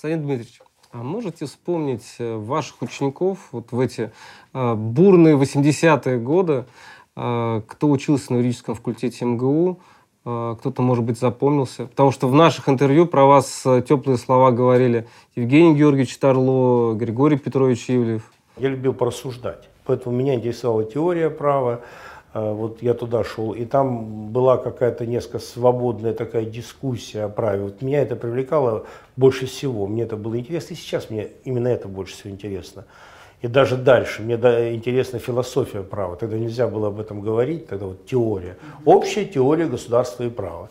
Константин Дмитриевич, а можете вспомнить э, ваших учеников вот в эти э, бурные 80-е годы, э, кто учился на юридическом факультете МГУ, кто-то, может быть, запомнился? Потому что в наших интервью про вас теплые слова говорили Евгений Георгиевич Тарло, Григорий Петрович Ивлев. Я любил порассуждать, поэтому меня интересовала теория права, вот я туда шел, и там была какая-то несколько свободная такая дискуссия о праве. Вот меня это привлекало больше всего, мне это было интересно, и сейчас мне именно это больше всего интересно. И даже дальше, мне интересна философия права, тогда нельзя было об этом говорить, тогда вот теория. Общая теория государства и права.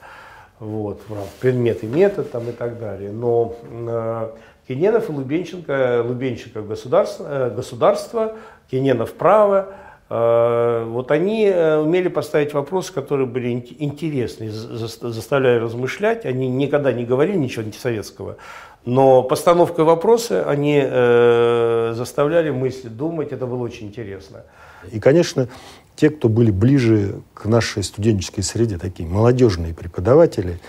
Вот, предмет и метод там и так далее. Но э, Кененов и Лубенченко, Лубенченко государство, э, государство Кененов право, Э, вот они э, умели поставить вопросы, которые были интересны, заставляли размышлять. Они никогда не говорили ничего антисоветского, но постановкой вопроса они э, заставляли мыслить, думать. Это было очень интересно. И, конечно, те, кто были ближе к нашей студенческой среде, такие молодежные преподаватели,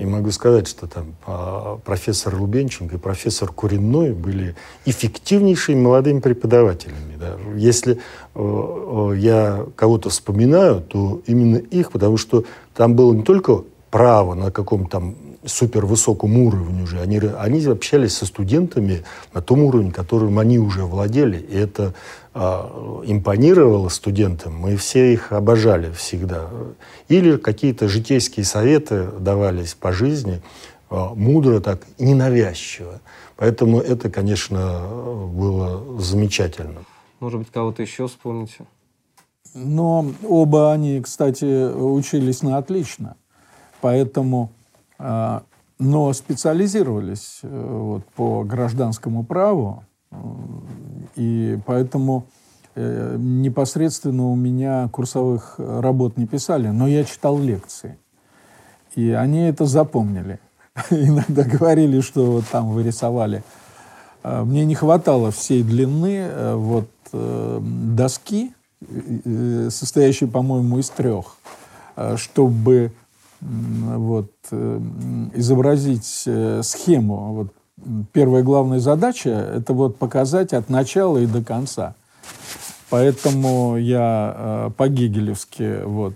и могу сказать, что там а, профессор Лубенченко и профессор Куренной были эффективнейшими молодыми преподавателями. Да. Если э, я кого-то вспоминаю, то именно их, потому что там было не только право на каком-то там супервысоком уровне уже. Они, они общались со студентами на том уровне, которым они уже владели. И это импонировало студентам. Мы все их обожали всегда. Или какие-то житейские советы давались по жизни, а, мудро так, ненавязчиво. Поэтому это, конечно, было замечательно. Может быть, кого-то еще вспомните? Но оба они, кстати, учились на отлично. Поэтому а, но специализировались э, вот, по гражданскому праву, и поэтому э, непосредственно у меня курсовых работ не писали, но я читал лекции. И они это запомнили. Иногда говорили, что вот там вы рисовали. А, мне не хватало всей длины э, вот, доски, состоящей, по-моему, из трех, чтобы вот, э, изобразить э, схему. Вот, первая главная задача – это вот показать от начала и до конца. Поэтому я э, по-гегелевски вот,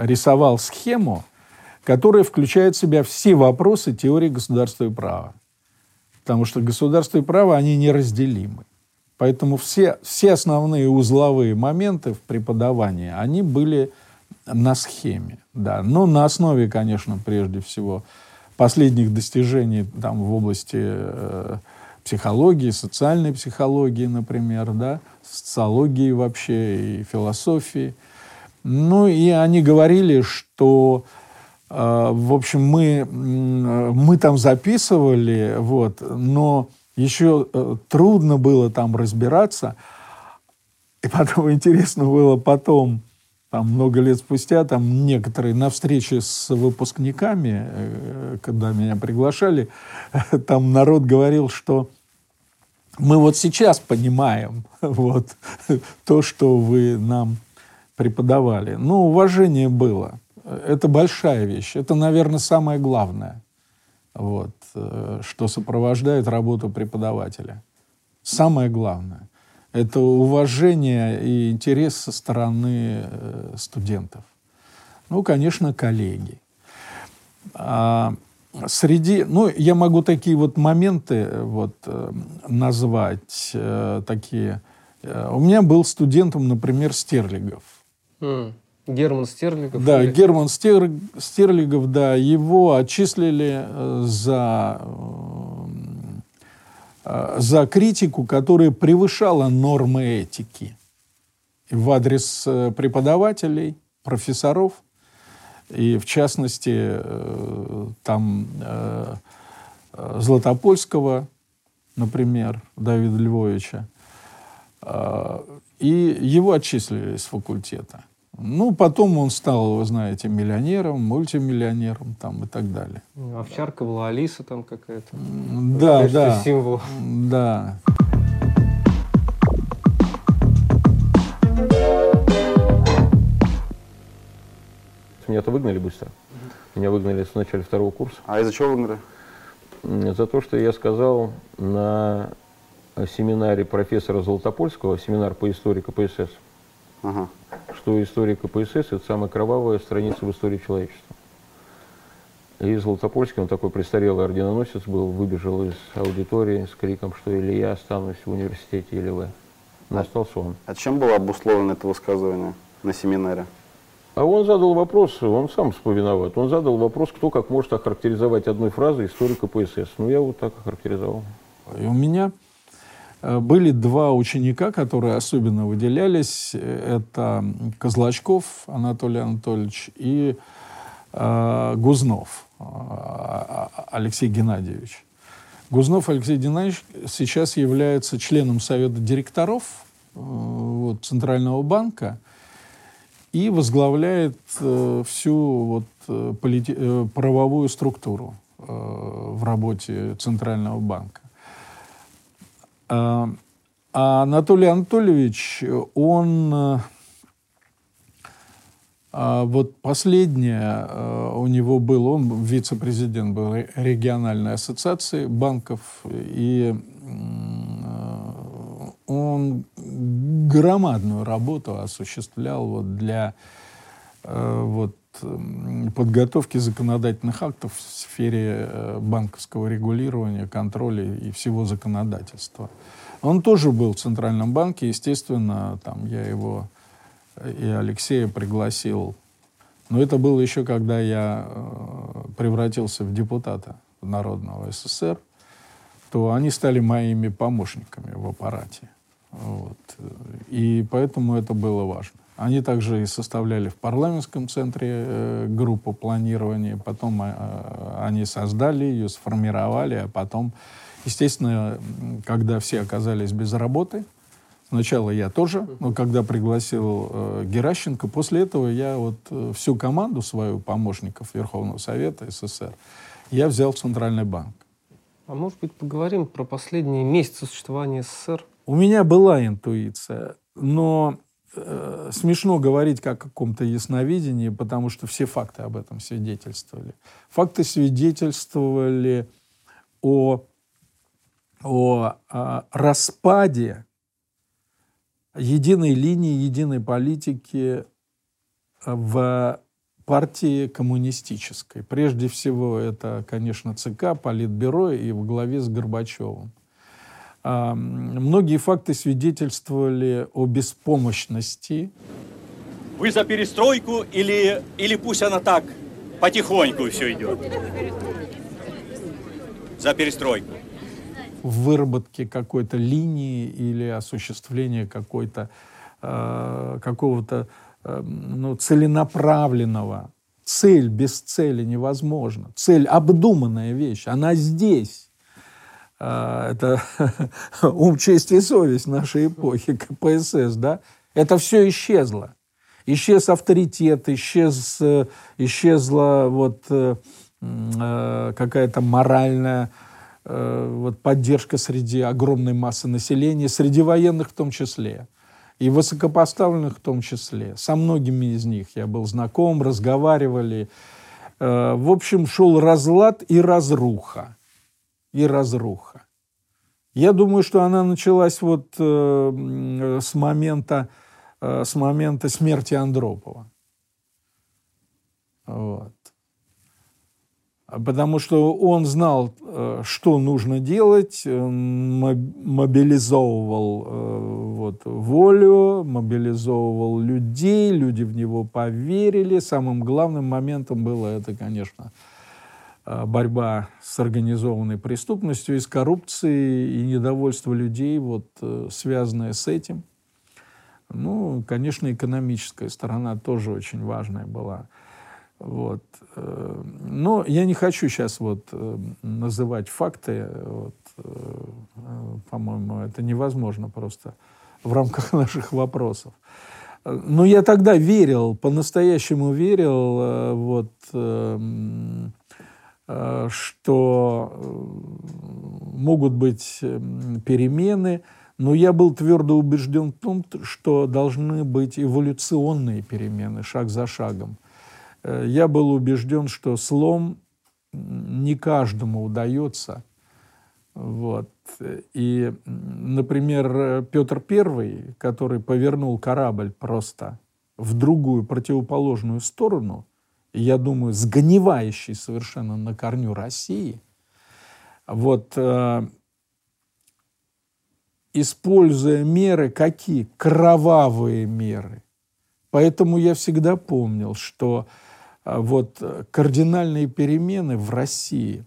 рисовал схему, которая включает в себя все вопросы теории государства и права. Потому что государство и право, они неразделимы. Поэтому все, все основные узловые моменты в преподавании, они были на схеме, да. Но на основе, конечно, прежде всего, последних достижений там, в области э, психологии, социальной психологии, например, да, социологии вообще и философии. Ну и они говорили, что, э, в общем, мы, мы там записывали, вот, но еще э, трудно было там разбираться. И потом интересно было потом там много лет спустя, там некоторые на встрече с выпускниками, э, когда меня приглашали, там народ говорил, что мы вот сейчас понимаем вот, то, что вы нам преподавали. Ну, уважение было. Это большая вещь. Это, наверное, самое главное, вот, э, что сопровождает работу преподавателя. Самое главное это уважение и интерес со стороны э, студентов. Ну, конечно, коллеги. А среди, ну, я могу такие вот моменты э, вот э, назвать такие. У меня был студентом, например, Стерлигов. Mm. Герман Стерлигов? Да, или... Герман Стер... Стерлигов, да, его отчислили за за критику, которая превышала нормы этики в адрес э, преподавателей, профессоров, и в частности э, там Златопольского, например, Давида Львовича, и его отчислили с факультета. Ну, потом он стал, вы знаете, миллионером, мультимиллионером там и так далее. Овчарка была Алиса там какая-то. Да, Конечно, да. Символ. Да. Меня-то выгнали быстро. Меня выгнали в начале второго курса. А из-за чего выгнали? за то, что я сказал на семинаре профессора Золотопольского, семинар по истории КПСС, ага. что история КПСС – это самая кровавая страница в истории человечества. И Золотопольский, он такой престарелый орденоносец был, выбежал из аудитории с криком, что или я останусь в университете, или вы. Но остался он. А чем было обусловлено это высказывание на семинаре? А он задал вопрос, он сам вспоминоват, он задал вопрос, кто как может охарактеризовать одной фразой историю КПСС. Ну, я вот так охарактеризовал. И у меня были два ученика, которые особенно выделялись. Это Козлачков Анатолий Анатольевич и э, Гузнов э, Алексей Геннадьевич. Гузнов Алексей Геннадьевич сейчас является членом Совета директоров э, вот, Центрального банка и возглавляет э, всю вот, э, полити- э, правовую структуру э, в работе Центрального банка. А, а Анатолий Анатольевич, он э, а вот последнее э, у него был, он вице-президент был региональной ассоциации банков, и он громадную работу осуществлял вот для э, вот, подготовки законодательных актов в сфере э, банковского регулирования, контроля и всего законодательства. Он тоже был в Центральном банке, естественно, там я его и Алексея пригласил. Но это было еще, когда я э, превратился в депутата Народного СССР, то они стали моими помощниками в аппарате. Вот. И поэтому это было важно. Они также и составляли в парламентском центре э, группу планирования, потом э, они создали ее, сформировали, а потом, естественно, когда все оказались без работы, сначала я тоже, но когда пригласил э, Геращенко, после этого я вот э, всю команду свою помощников Верховного Совета СССР я взял в Центральный банк. А может быть, поговорим про последние месяцы существования СССР? У меня была интуиция, но э, смешно говорить как о каком-то ясновидении, потому что все факты об этом свидетельствовали. Факты свидетельствовали о, о, о распаде единой линии, единой политики в партии коммунистической. Прежде всего, это, конечно, ЦК, Политбюро и в главе с Горбачевым. Многие факты свидетельствовали о беспомощности. Вы за перестройку или, или пусть она так потихоньку все идет? За перестройку. В выработке какой-то линии или осуществлении какой-то э, какого-то э, ну, целенаправленного. Цель без цели невозможно. Цель обдуманная вещь, она здесь. А, это ум, честь и совесть нашей эпохи, КПСС, да, это все исчезло. Исчез авторитет, исчез, исчезла вот э, э, какая-то моральная э, вот поддержка среди огромной массы населения, среди военных в том числе, и высокопоставленных в том числе. Со многими из них я был знаком, разговаривали. В общем, шел разлад и разруха и разруха. Я думаю, что она началась вот э, с момента э, с момента смерти Андропова. Вот. Потому что он знал, э, что нужно делать, мобилизовывал э, вот, волю, мобилизовывал людей, люди в него поверили. Самым главным моментом было это, конечно, Э, борьба с организованной преступностью и с коррупцией, и недовольство людей, вот, э, связанное с этим. Ну, конечно, экономическая сторона тоже очень важная была. Вот. Э, но я не хочу сейчас вот называть факты. Вот, по-моему, это невозможно просто в рамках наших вопросов. Но я тогда верил, по-настоящему верил вот, эм, Э, что э, могут быть перемены, но я был твердо убежден в том, что должны быть эволюционные перемены, шаг за шагом. Э, я был убежден, что слом не каждому удается. Вот. И, например, Петр I, который повернул корабль просто в другую противоположную сторону, я думаю, сгнивающий совершенно на корню России, вот, э, используя меры какие? Кровавые меры. Поэтому я всегда помнил, что э, вот кардинальные перемены в России,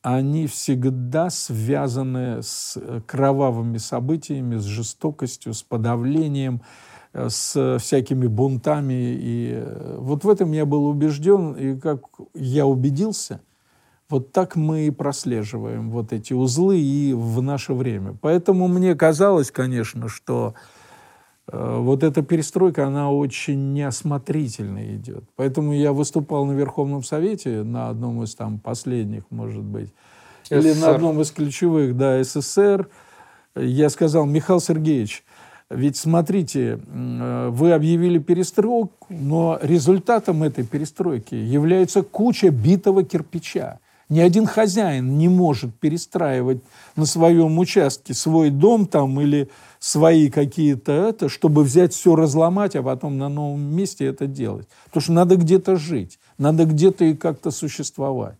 они всегда связаны с кровавыми событиями, с жестокостью, с подавлением, Э, с всякими бунтами. И э, вот в этом я был убежден, и как я убедился, вот так мы и прослеживаем вот эти узлы и в наше время. Поэтому мне казалось, конечно, что э, вот эта перестройка, она очень неосмотрительно идет. Поэтому я выступал на Верховном Совете, на одном из там последних, может быть, СССР. или на одном из ключевых, да, СССР. Я сказал, Михаил Сергеевич, ведь смотрите, э, вы объявили перестройку, но результатом этой перестройки является куча битого кирпича. Ни один хозяин не может перестраивать на своем участке свой дом там или свои какие-то это, чтобы взять все разломать, а потом на новом месте это делать. Потому что надо где-то жить, надо где-то и как-то существовать.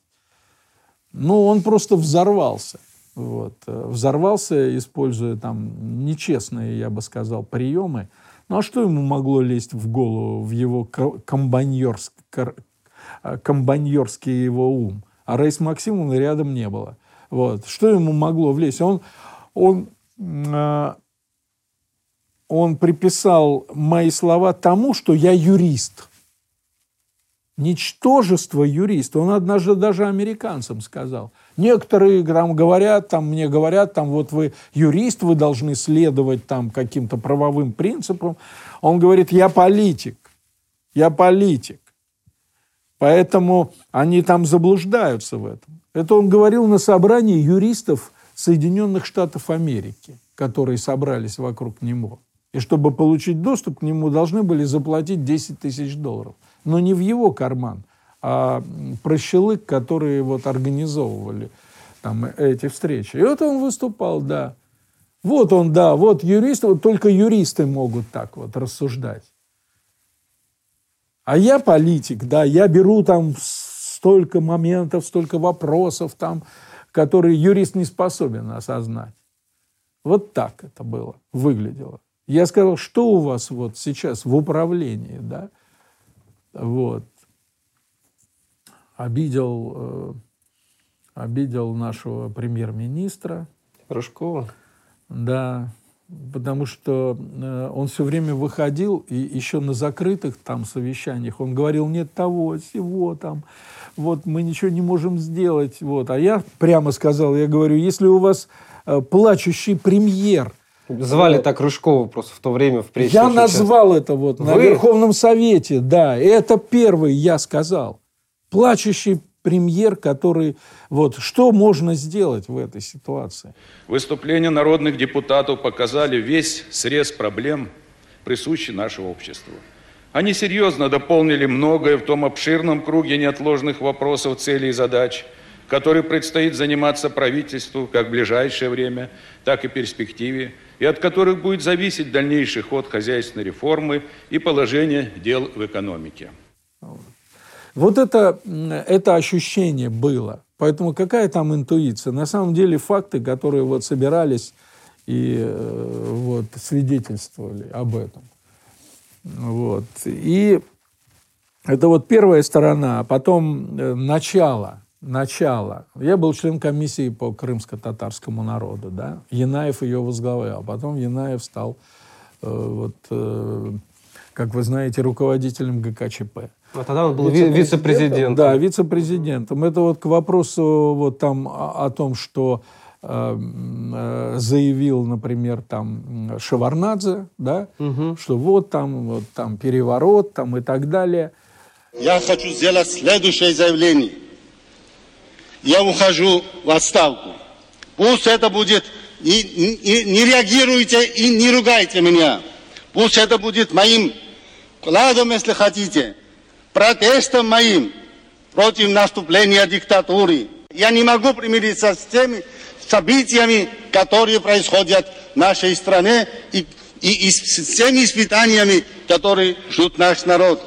Ну, он просто взорвался. Вот. Взорвался, используя там нечестные, я бы сказал, приемы. Ну а что ему могло лезть в голову, в его комбайнерск, э, комбайнерский его ум? А Рейс Максимовны рядом не было. Вот. Что ему могло влезть? Он, он, э, он приписал мои слова тому, что я юрист. Ничтожество юрист. Он однажды даже американцам сказал – Некоторые там говорят, там мне говорят, там вот вы юрист, вы должны следовать там каким-то правовым принципам. Он говорит, я политик, я политик. Поэтому они там заблуждаются в этом. Это он говорил на собрании юристов Соединенных Штатов Америки, которые собрались вокруг него. И чтобы получить доступ к нему, должны были заплатить 10 тысяч долларов. Но не в его карман, а прощелык, которые вот организовывали там эти встречи. И вот он выступал, да. Вот он, да, вот юристы, вот только юристы могут так вот рассуждать. А я политик, да, я беру там столько моментов, столько вопросов там, которые юрист не способен осознать. Вот так это было, выглядело. Я сказал, что у вас вот сейчас в управлении, да, вот обидел, э, обидел нашего премьер-министра. Рыжкова? Да, потому что э, он все время выходил, и еще на закрытых там совещаниях он говорил, нет того, всего там, вот мы ничего не можем сделать. Вот. А я прямо сказал, я говорю, если у вас э, плачущий премьер, Звали так Рыжкова просто в то время в прессе. Я назвал это вот Вы? на Верховном Совете, да. Это первый я сказал плачущий премьер, который... Вот, что можно сделать в этой ситуации? Выступления народных депутатов показали весь срез проблем, присущий нашему обществу. Они серьезно дополнили многое в том обширном круге неотложных вопросов, целей и задач, которые предстоит заниматься правительству как в ближайшее время, так и в перспективе, и от которых будет зависеть дальнейший ход хозяйственной реформы и положение дел в экономике. Вот это, это ощущение было. Поэтому какая там интуиция? На самом деле факты, которые вот собирались и э, вот, свидетельствовали об этом. Вот. И это вот первая сторона, а потом э, начало. Начало. Я был член комиссии по крымско-татарскому народу, да. Янаев ее возглавлял. Потом Янаев стал, э, вот, как вы знаете, руководителем ГКЧП. А тогда он был вице-президентом. Да, вице-президентом. Это вот к вопросу вот там о, том, что э, э, заявил, например, там Шеварнадзе, да, угу. что вот там, вот там переворот там и так далее. Я хочу сделать следующее заявление. Я ухожу в отставку. Пусть это будет, не, не, не реагируйте и не ругайте меня. Пусть это будет моим вкладом, если хотите протестом моим против наступления диктатуры. Я не могу примириться с теми событиями, которые происходят в нашей стране и, и, и с теми испытаниями, которые ждут наш народ.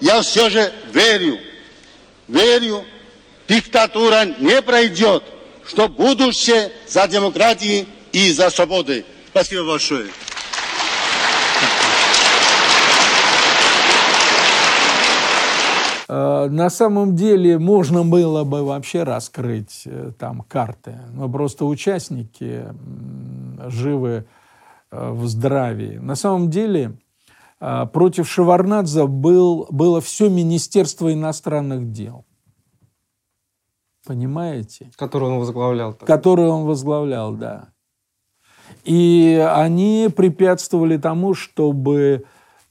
Я все же верю, верю, диктатура не пройдет, что будущее за демократией и за свободой. Спасибо большое. На самом деле можно было бы вообще раскрыть э, там карты, но просто участники живы э, в здравии. На самом деле против Шеварнадзе был, было все Министерство иностранных дел. Понимаете? Которое он возглавлял. Так. Которое он возглавлял, да. И они препятствовали тому, чтобы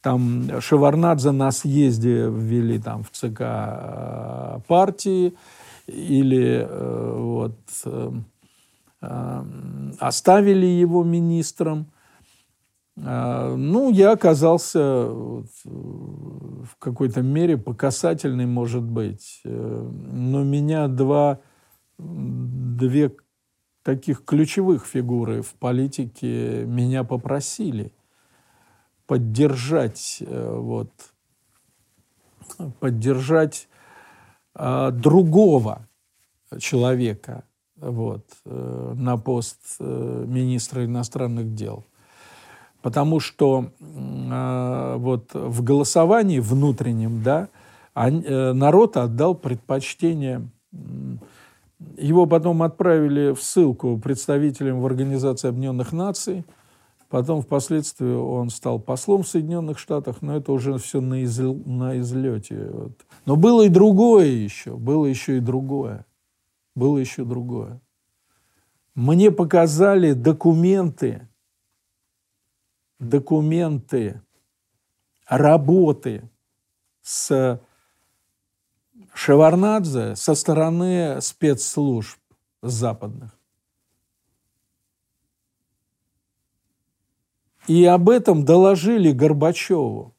там Шеварнадзе на съезде ввели там в ЦК э, партии или э, вот э, оставили его министром. Ну, я оказался в какой-то мере покасательный, может быть. Но меня два, две таких ключевых фигуры в политике меня попросили – поддержать, э, вот, поддержать э, другого человека вот, э, на пост э, министра иностранных дел. Потому что э, вот в голосовании внутреннем, да, народ отдал предпочтение его потом отправили в ссылку представителям в Организации Объединенных Наций, Потом впоследствии он стал послом в Соединенных Штатах, но это уже все на, из, на излете. Вот. Но было и другое еще, было еще и другое. Было еще другое. Мне показали документы, документы работы с Шеварнадзе со стороны спецслужб западных. И об этом доложили Горбачеву.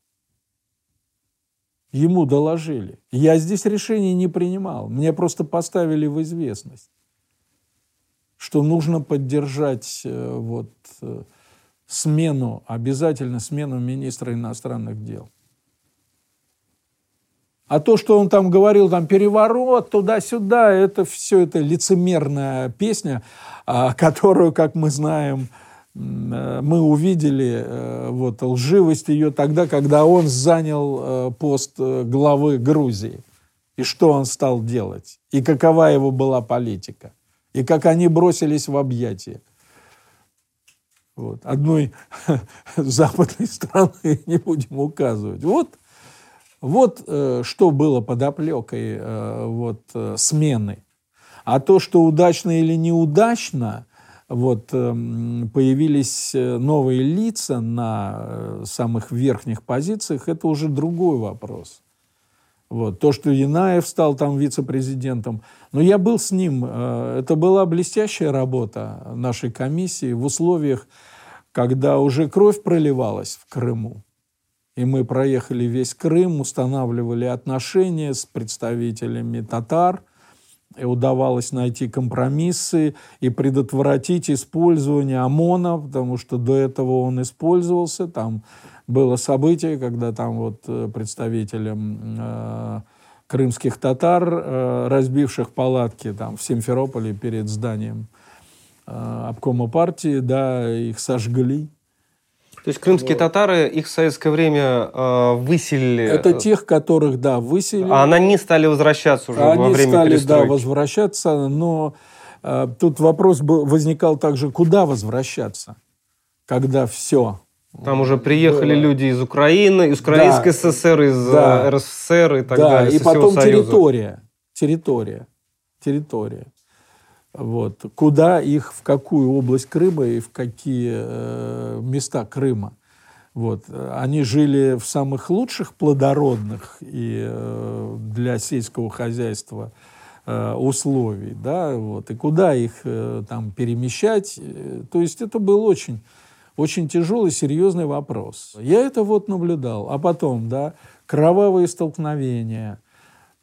Ему доложили. Я здесь решение не принимал. Мне просто поставили в известность, что нужно поддержать э, вот, э, смену, обязательно смену министра иностранных дел. А то, что он там говорил, там переворот туда-сюда, это все это лицемерная песня, а, которую, как мы знаем, мы увидели э, вот, лживость ее тогда, когда он занял э, пост главы Грузии. И что он стал делать? И какова его была политика? И как они бросились в объятия? Вот. Одной западной страны не будем указывать. Вот, вот что было под оплекой вот, смены. А то, что удачно или неудачно – вот, эм, появились э, новые лица на э, самых верхних позициях, это уже другой вопрос. Вот. То, что Янаев стал там вице-президентом. Но я был с ним. Э, это была блестящая работа нашей комиссии в условиях, когда уже кровь проливалась в Крыму. И мы проехали весь Крым, устанавливали отношения с представителями татар – удавалось найти компромиссы и предотвратить использование ОМОНа, потому что до этого он использовался. Там было событие, когда там вот э, представителям э, крымских татар, э, разбивших палатки там в Симферополе перед зданием э, обкома партии, да, их сожгли. То есть крымские вот. татары, их в советское время э, выселили. Это тех, которых, да, выселили. А они стали возвращаться уже они во время стали, перестройки. да, возвращаться, но э, тут вопрос был, возникал также, куда возвращаться, когда все. Там уже приехали было. люди из Украины, из Украинской да. СССР, из да. Э, РСФСР и так да. далее. И потом территория, территория, территория. Вот. Куда их, в какую область Крыма и в какие э, места Крыма. Вот. Они жили в самых лучших плодородных и э, для сельского хозяйства э, условий, да, вот, и куда их э, там перемещать. То есть это был очень, очень тяжелый, серьезный вопрос. Я это вот наблюдал. А потом, да, кровавые столкновения –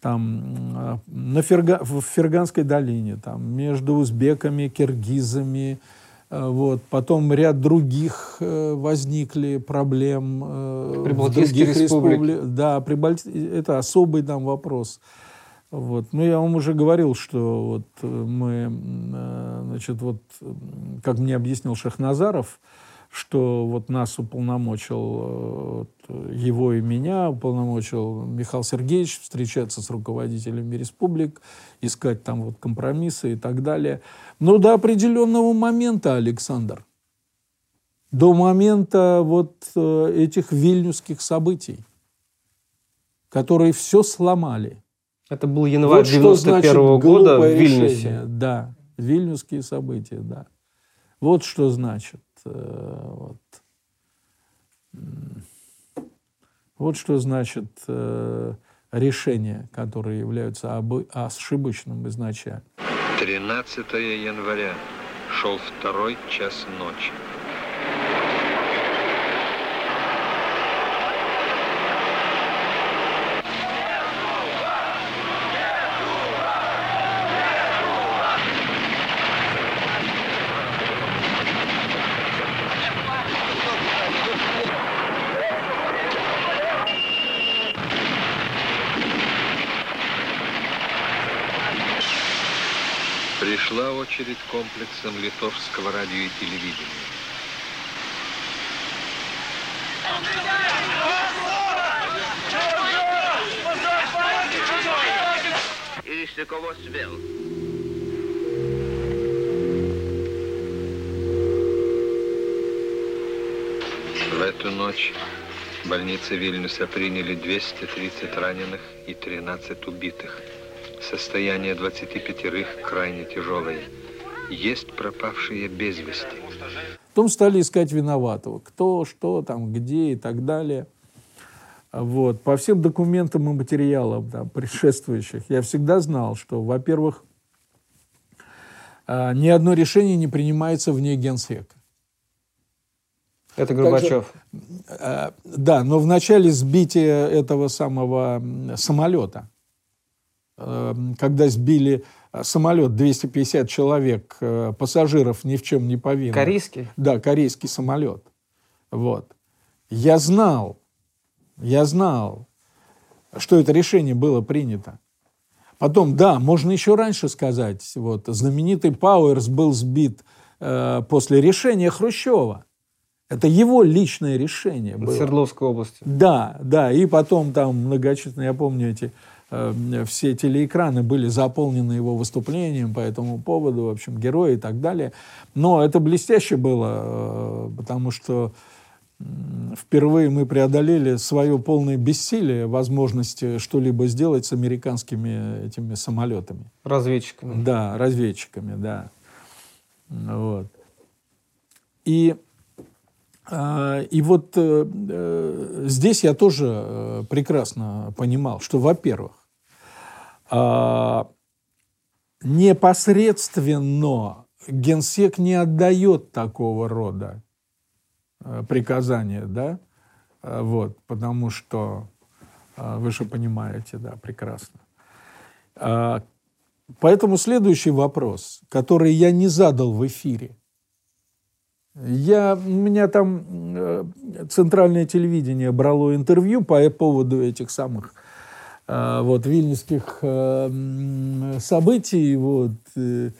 там на Ферга, в Ферганской долине, там между узбеками, киргизами, э, вот. Потом ряд других э, возникли проблем э, в других республик. Да, Прибалти... это особый там вопрос. Вот. Ну, я вам уже говорил, что вот мы, значит, вот, как мне объяснил Шахназаров, что вот нас уполномочил э, его и меня, уполномочил Михаил Сергеевич встречаться с руководителями республик, искать там вот компромиссы и так далее. Но до определенного момента, Александр, до момента вот э, этих вильнюсских событий, которые все сломали. Это был январь вот 91 -го года в Вильнюсе. Решение. Да, вильнюсские события, да. Вот что значит. Э, вот, вот что значит э, решения, которые являются ошибочным изначально. 13 января. Шел второй час ночи. Очередь комплексом литовского радио и телевидения. В эту ночь больницы Вильнюса приняли 230 раненых и 13 убитых. Состояние 25 крайне тяжелое. Есть пропавшие без вести. Потом стали искать виноватого. Кто, что, там, где и так далее. Вот. По всем документам и материалам там, предшествующих я всегда знал, что, во-первых, а, ни одно решение не принимается вне генсека. Это Горбачев. Также, а, да, но в начале сбития этого самого самолета Эм, когда сбили самолет 250 человек, э, пассажиров ни в чем не повинных. Корейский? Да, корейский самолет. Вот. Я знал, я знал, что это решение было принято. Потом, да, можно еще раньше сказать, вот, знаменитый Пауэрс был сбит э, после решения Хрущева. Это его личное решение было. В Свердловской области. Да, да, и потом там многочисленные, я помню эти Э, все телеэкраны были заполнены его выступлением по этому поводу, в общем, герои и так далее. Но это блестяще было, э, потому что впервые мы преодолели свое полное бессилие возможности что-либо сделать с американскими этими самолетами. Разведчиками. Да, разведчиками, да. Вот. И а, и вот э, здесь я тоже прекрасно понимал, что, во-первых, непосредственно генсек не отдает такого рода а, приказания, да, а, вот, потому что а, вы же понимаете, да, прекрасно. А, поэтому следующий вопрос, который я не задал в эфире. Я, у меня там э, центральное телевидение брало интервью по поводу этих самых а, вот, вильнюсских э, событий. Вот, э,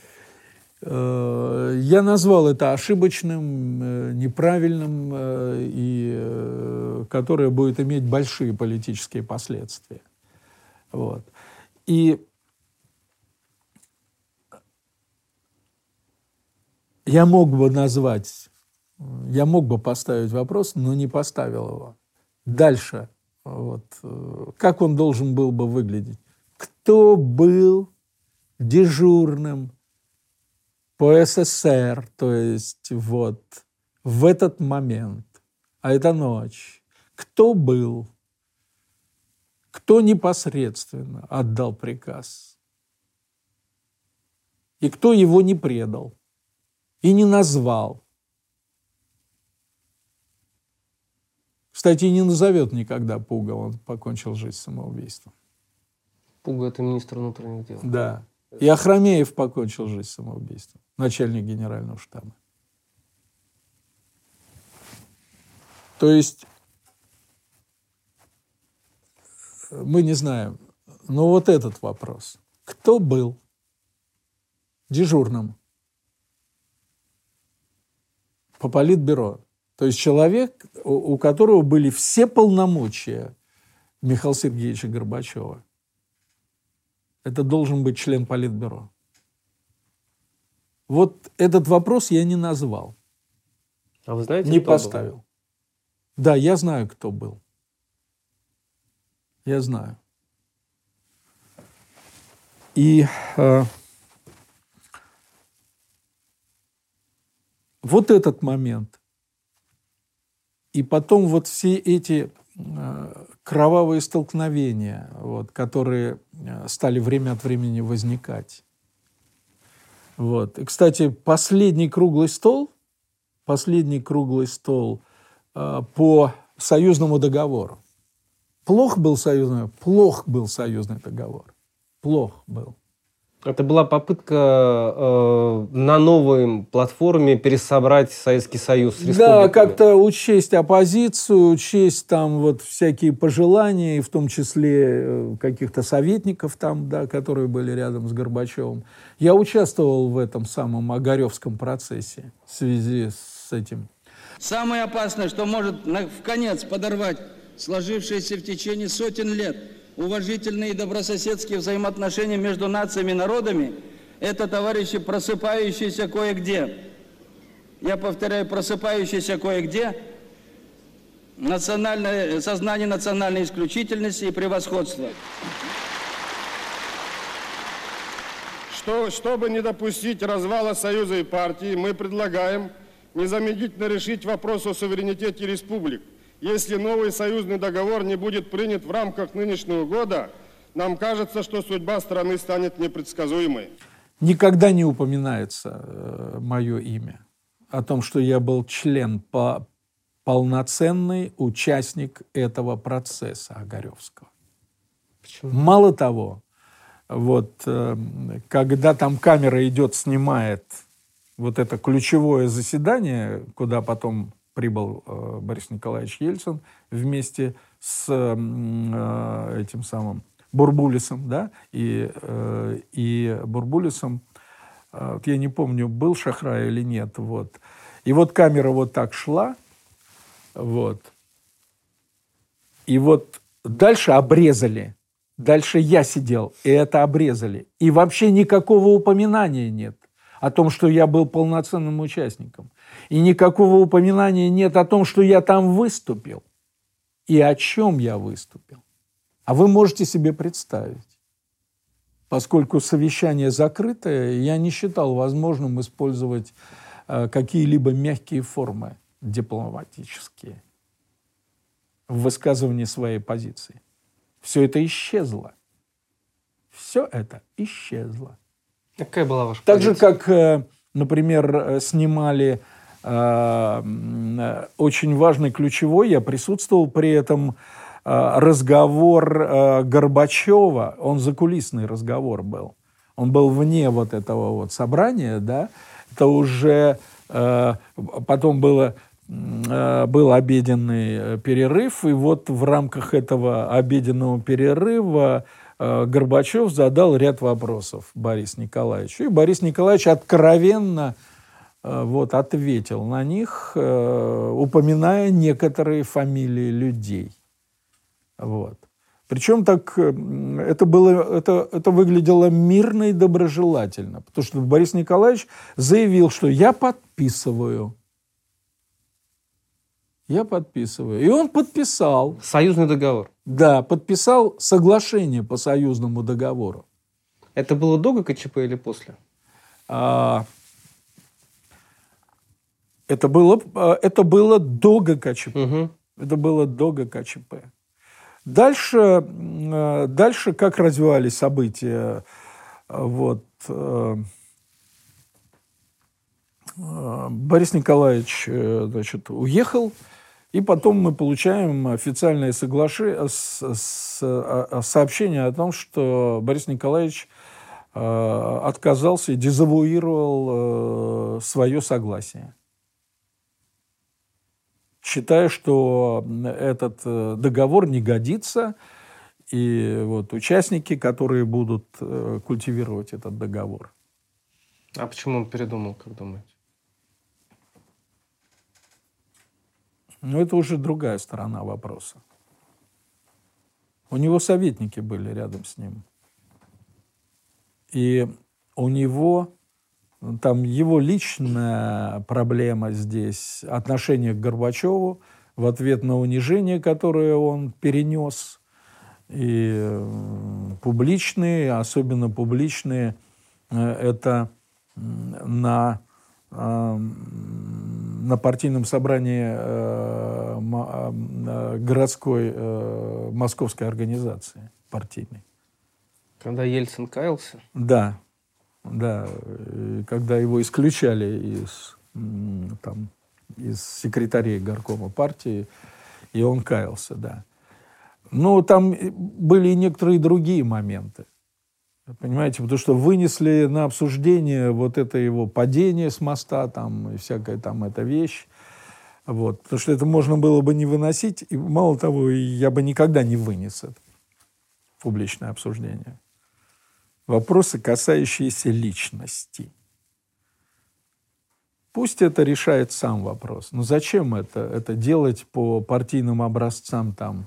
э, я назвал это ошибочным, неправильным, и которое будет иметь большие политические последствия. Вот. И я мог бы назвать, я мог бы поставить вопрос, но не поставил его. Дальше вот. Э, как он должен был бы выглядеть? Кто был дежурным по СССР, то есть вот в этот момент, а это ночь, кто был, кто непосредственно отдал приказ, и кто его не предал и не назвал, Кстати, не назовет никогда Пугал, он покончил жизнь самоубийством. Пуга – это министр внутренних дел. Да. И Ахрамеев покончил жизнь самоубийством, начальник генерального штаба. То есть мы не знаем. Но вот этот вопрос. Кто был дежурным по политбюро? То есть человек, у которого были все полномочия Михаила Сергеевича Горбачева. Это должен быть член политбюро. Вот этот вопрос я не назвал. А вы знаете, не кто был? поставил. Да, я знаю, кто был. Я знаю. И э, вот этот момент, и потом вот все эти э, кровавые столкновения, вот, которые э, стали время от времени возникать. Вот. И, кстати, последний круглый стол, последний круглый стол э, по союзному договору. Плох был союзный, плох был союзный договор. Плох был. Это была попытка э, на новой платформе пересобрать Советский Союз с Да, как-то учесть оппозицию, учесть там вот всякие пожелания, в том числе э, каких-то советников там, да, которые были рядом с Горбачевым. Я участвовал в этом самом Огаревском процессе в связи с этим. Самое опасное, что может в конец подорвать сложившиеся в течение сотен лет уважительные и добрососедские взаимоотношения между нациями и народами, это, товарищи, просыпающиеся кое-где. Я повторяю, просыпающиеся кое-где национальное, сознание национальной исключительности и превосходства. Что, чтобы не допустить развала Союза и партии, мы предлагаем незамедлительно решить вопрос о суверенитете республик. Если новый союзный договор не будет принят в рамках нынешнего года, нам кажется, что судьба страны станет непредсказуемой. Никогда не упоминается э, мое имя о том, что я был член, по, полноценный участник этого процесса Огаревского. Мало того, вот э, когда там камера идет, снимает вот это ключевое заседание, куда потом прибыл э, Борис Николаевич Ельцин вместе с э, этим самым Бурбулисом, да, и, э, и Бурбулисом, э, я не помню, был Шахрай или нет, вот. И вот камера вот так шла, вот. И вот дальше обрезали. Дальше я сидел, и это обрезали. И вообще никакого упоминания нет о том, что я был полноценным участником. И никакого упоминания нет о том, что я там выступил. И о чем я выступил. А вы можете себе представить. Поскольку совещание закрытое, я не считал возможным использовать э, какие-либо мягкие формы дипломатические в высказывании своей позиции. Все это исчезло. Все это исчезло. Какая была ваша Так же, позиция? как, э, например, э, снимали очень важный ключевой, я присутствовал при этом э, разговор э, Горбачева, он закулисный разговор был. Он был вне вот этого вот собрания, да, это уже э, потом было, э, был обеденный э, перерыв, и вот в рамках этого обеденного перерыва э, Горбачев задал ряд вопросов Борису Николаевичу. И Борис Николаевич откровенно э, вот, ответил на них, э, упоминая некоторые фамилии людей. Вот. Причем так э, это, было, это, это выглядело мирно и доброжелательно, потому что Борис Николаевич заявил, что я подписываю. Я подписываю. И он подписал. Союзный договор. Да, подписал соглашение по союзному договору. Это было до ГКЧП или после? А, это, было, а, это было до ГКЧП. Это было до ГКЧП. Дальше, э, дальше как развивались события? Э, Вот, э, э, Борис Николаевич э, значит, уехал, И потом мы получаем официальное соглашение, сообщение о том, что Борис Николаевич отказался и дезавуировал свое согласие считая, что этот э, договор не годится, и вот участники, которые будут э, культивировать этот договор. А почему он передумал, как думаете? Ну, это уже другая сторона вопроса. У него советники были рядом с ним. И у него там его личная проблема здесь, отношение к Горбачеву в ответ на унижение, которое он перенес, и публичные, особенно публичные, э, это на, э, на партийном собрании э, городской московской организации партийной. Когда Ельцин каялся? Да, да, когда его исключали из, там, из секретарей горкома партии, и он каялся, да. Но там были и некоторые другие моменты. Понимаете, потому что вынесли на обсуждение вот это его падение с моста, там, и всякая там эта вещь. Вот. Потому что это можно было бы не выносить. И мало того, я бы никогда не вынес это публичное обсуждение вопросы, касающиеся личности. Пусть это решает сам вопрос. Но зачем это? Это делать по партийным образцам там,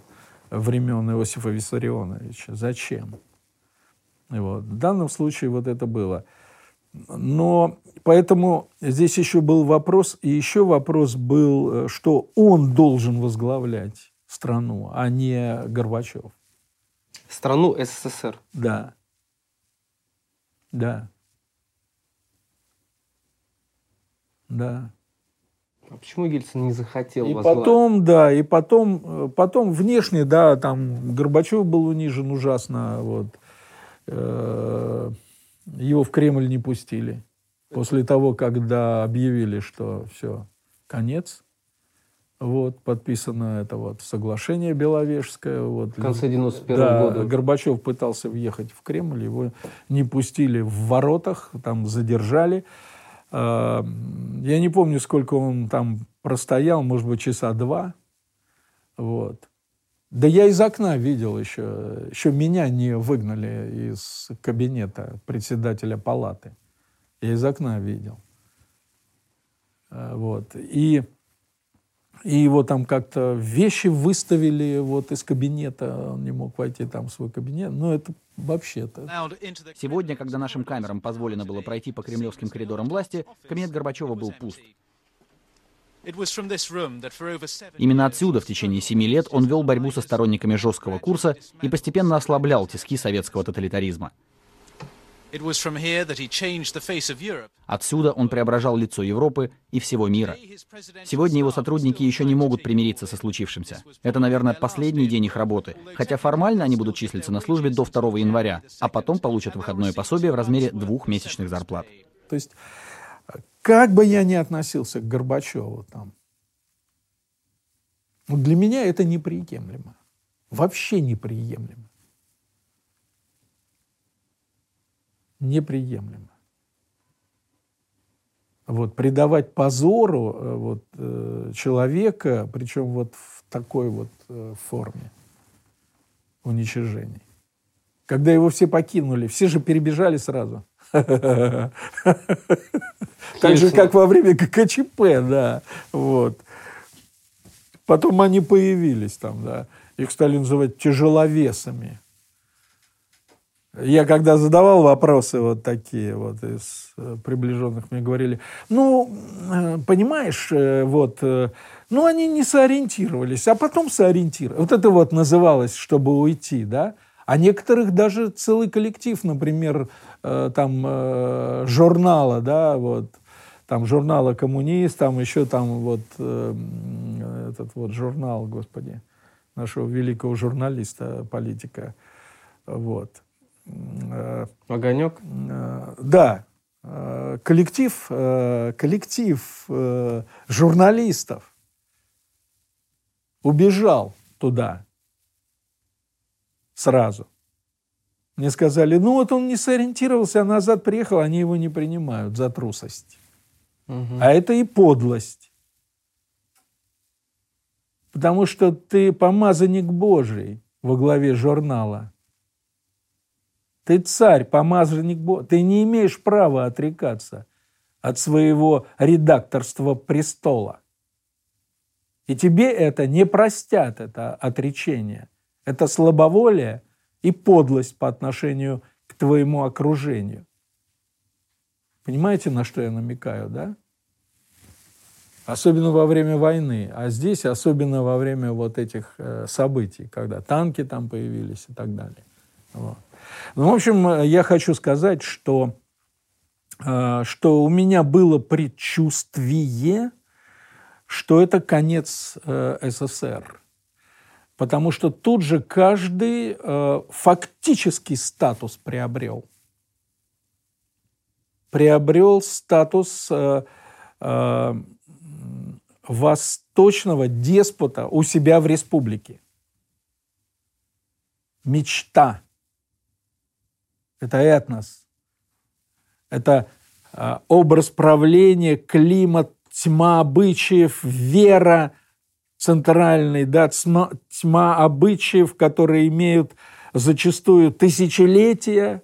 времен Иосифа Виссарионовича. Зачем? Вот. В данном случае вот это было. Но поэтому здесь еще был вопрос, и еще вопрос был, э, что он должен возглавлять страну, а не Горбачев. Страну СССР. Да. Да. Да. А почему Ельцин не захотел И потом, да, и потом, э, потом внешне, да, там Горбачев был унижен ужасно, вот. Э, его в Кремль не пустили. После того, когда объявили, что все, конец. Вот, подписано это вот соглашение Беловежское. Вот. В конце 91 да, года. Горбачев пытался въехать в Кремль, его не пустили в воротах, там задержали. А, я не помню, сколько он там простоял, может быть, часа два. Вот. Да я из окна видел еще, еще меня не выгнали из кабинета председателя палаты. Я из окна видел. А, вот. И и его там как-то вещи выставили вот из кабинета, он не мог войти там в свой кабинет. Но это вообще-то... Сегодня, когда нашим камерам позволено было пройти по кремлевским коридорам власти, кабинет Горбачева был пуст. Именно отсюда в течение семи лет он вел борьбу со сторонниками жесткого курса и постепенно ослаблял тиски советского тоталитаризма. Отсюда он преображал лицо Европы и всего мира. Сегодня его сотрудники еще не могут примириться со случившимся. Это, наверное, последний день их работы, хотя формально они будут числиться на службе до 2 января, а потом получат выходное пособие в размере двух месячных зарплат. То есть, как бы я ни относился к Горбачеву там, для меня это неприемлемо. Вообще неприемлемо. Неприемлемо. Вот, предавать позору э, вот, э, человека, причем вот в такой вот э, форме уничижений. Когда его все покинули, все же перебежали сразу. Так же, как во время ККЧП, да. Вот. Потом они появились там, да. Их стали называть тяжеловесами. Я когда задавал вопросы вот такие вот из э, приближенных, мне говорили, ну, э, понимаешь, э, вот, ну, они не сориентировались, а потом сориентировались. Вот это вот называлось, чтобы уйти, да. А некоторых даже целый коллектив, например, там журнала, да, вот, там журнала «Коммунист», там еще там вот этот вот журнал, господи, нашего великого журналиста, политика, вот – Огонек? Э, да. Э, коллектив, коллектив журналистов убежал туда сразу. Мне сказали, ну вот он не сориентировался, а назад приехал, они его не принимают за трусость. Угу. А это и подлость. Потому что ты помазанник Божий во главе журнала. Ты царь, помазанник Божий. Ты не имеешь права отрекаться от своего редакторства престола. И тебе это не простят, это отречение. Это слабоволие и подлость по отношению к твоему окружению. Понимаете, на что я намекаю, да? Особенно во время войны, а здесь особенно во время вот этих э, событий, когда танки там появились и так далее. Вот. Ну, в общем, я хочу сказать, что, э, что у меня было предчувствие, что это конец э, СССР. Потому что тут же каждый э, фактический статус приобрел. Приобрел статус э, э, восточного деспота у себя в республике. Мечта. Это этнос. Это э, образ правления, климат, тьма обычаев, вера центральный, да, тьма, тьма обычаев, которые имеют зачастую тысячелетия,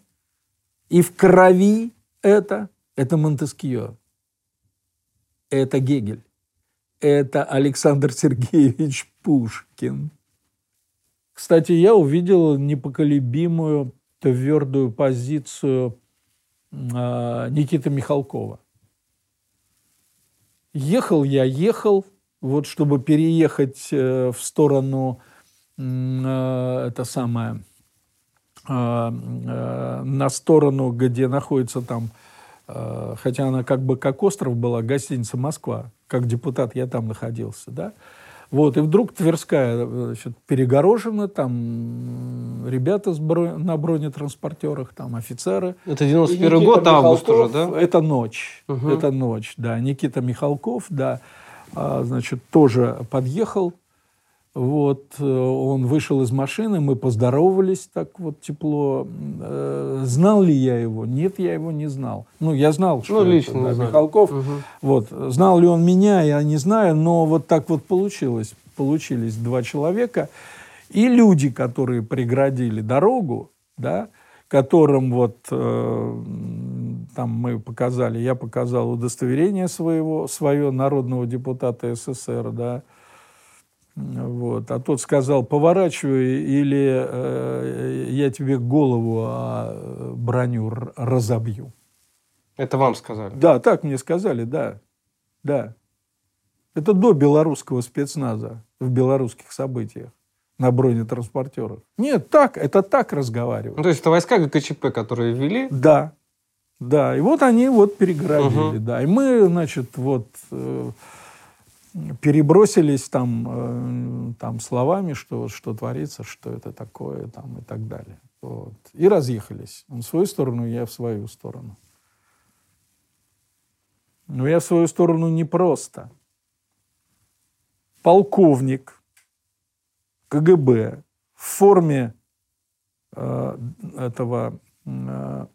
и в крови это, это Монтескио, это Гегель, это Александр Сергеевич Пушкин. Кстати, я увидел непоколебимую твердую позицию э, Никиты Михалкова. Ехал я, ехал, вот чтобы переехать э, в сторону, э, это самое, э, на сторону, где находится там, хотя она как бы как остров была, гостиница «Москва», как депутат я там находился, да, вот, и вдруг Тверская значит, перегорожена, там ребята с бро... на бронетранспортерах, там офицеры. Это 91 год, август уже, да? Это ночь, угу. это ночь, да. Никита Михалков, да, а, значит, тоже подъехал, вот, э, он вышел из машины, мы поздоровались так вот тепло. Э, знал ли я его? Нет, я его не знал. Ну, я знал, что ну, лично это, да, Михалков. Угу. Вот. Знал ли он меня, я не знаю, но вот так вот получилось. Получились два человека. И люди, которые преградили дорогу, да, которым вот э, там мы показали, я показал удостоверение своего, свое народного депутата СССР, да, вот. А тот сказал, поворачивай, или э, я тебе голову, а броню разобью. Это вам сказали? Да, так мне сказали, да. Да. Это до белорусского спецназа в белорусских событиях на бронетранспортерах. Нет, так, это так разговаривают. Ну, то есть это войска ГКЧП, которые ввели? Да, да. И вот они вот переградили, угу. да. И мы, значит, вот... Э, перебросились там, э, там словами, что, что творится, что это такое там, и так далее. Вот. И разъехались. Он в свою сторону, я в свою сторону. Но я в свою сторону не просто. Полковник КГБ в форме э, этого э,